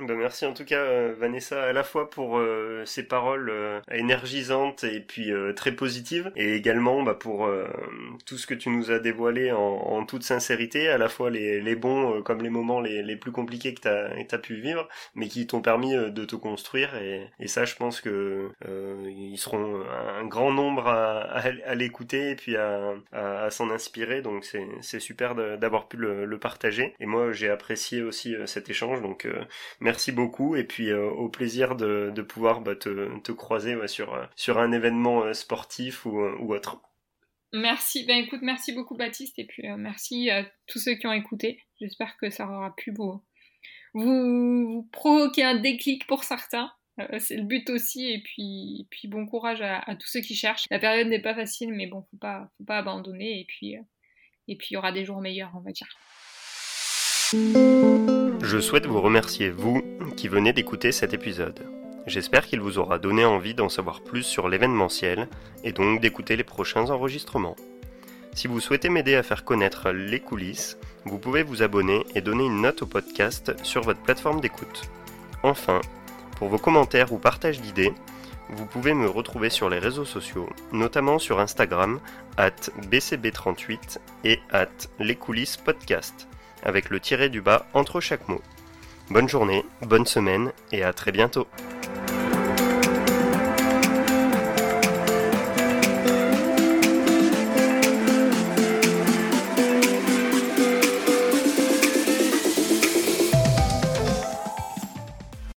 Ben merci en tout cas euh, Vanessa à la fois pour euh, ces paroles euh, énergisantes et puis très positives et également bah, pour tout ce que tu nous as dévoilé en, en, toute sincérité, à la fois les, les bons comme les moments les, les plus compliqués que tu as, as, pu vivre, mais qui t'ont permis de te construire et, et, ça je pense que ils seront un grand nombre à, à, l'écouter et puis à, à s'en inspirer donc c'est super d'avoir pu le, le, partager. Et moi j'ai apprécié aussi cet échange donc merci beaucoup et puis euh, au plaisir de, pouvoir bah, te, croiser sur, euh, sur un événement euh, sportif ou, autre.
Merci, ben écoute, merci beaucoup Baptiste et puis merci à tous ceux qui ont écouté. J'espère que ça aura pu vous, vous, provoquer un déclic pour certains. C'est le but aussi, et puis, puis bon courage à, tous ceux qui cherchent. La période n'est pas facile, mais bon, faut pas, faut pas abandonner, et puis, et puis il y aura des jours meilleurs, on va dire.
Je souhaite vous remercier, vous, qui venez d'écouter cet épisode. J'espère qu'il vous aura donné envie d'en savoir plus sur l'événementiel, et donc d'écouter les prochains enregistrements. Si vous souhaitez m'aider à faire connaître les coulisses, vous pouvez vous abonner et donner une note au podcast sur votre plateforme d'écoute. Enfin, pour vos commentaires ou partages d'idées, vous pouvez me retrouver sur les réseaux sociaux, notamment sur Instagram, at bcb38 et at les coulisses podcast, avec le tiré du bas entre chaque mot. Bonne journée, bonne semaine et à très bientôt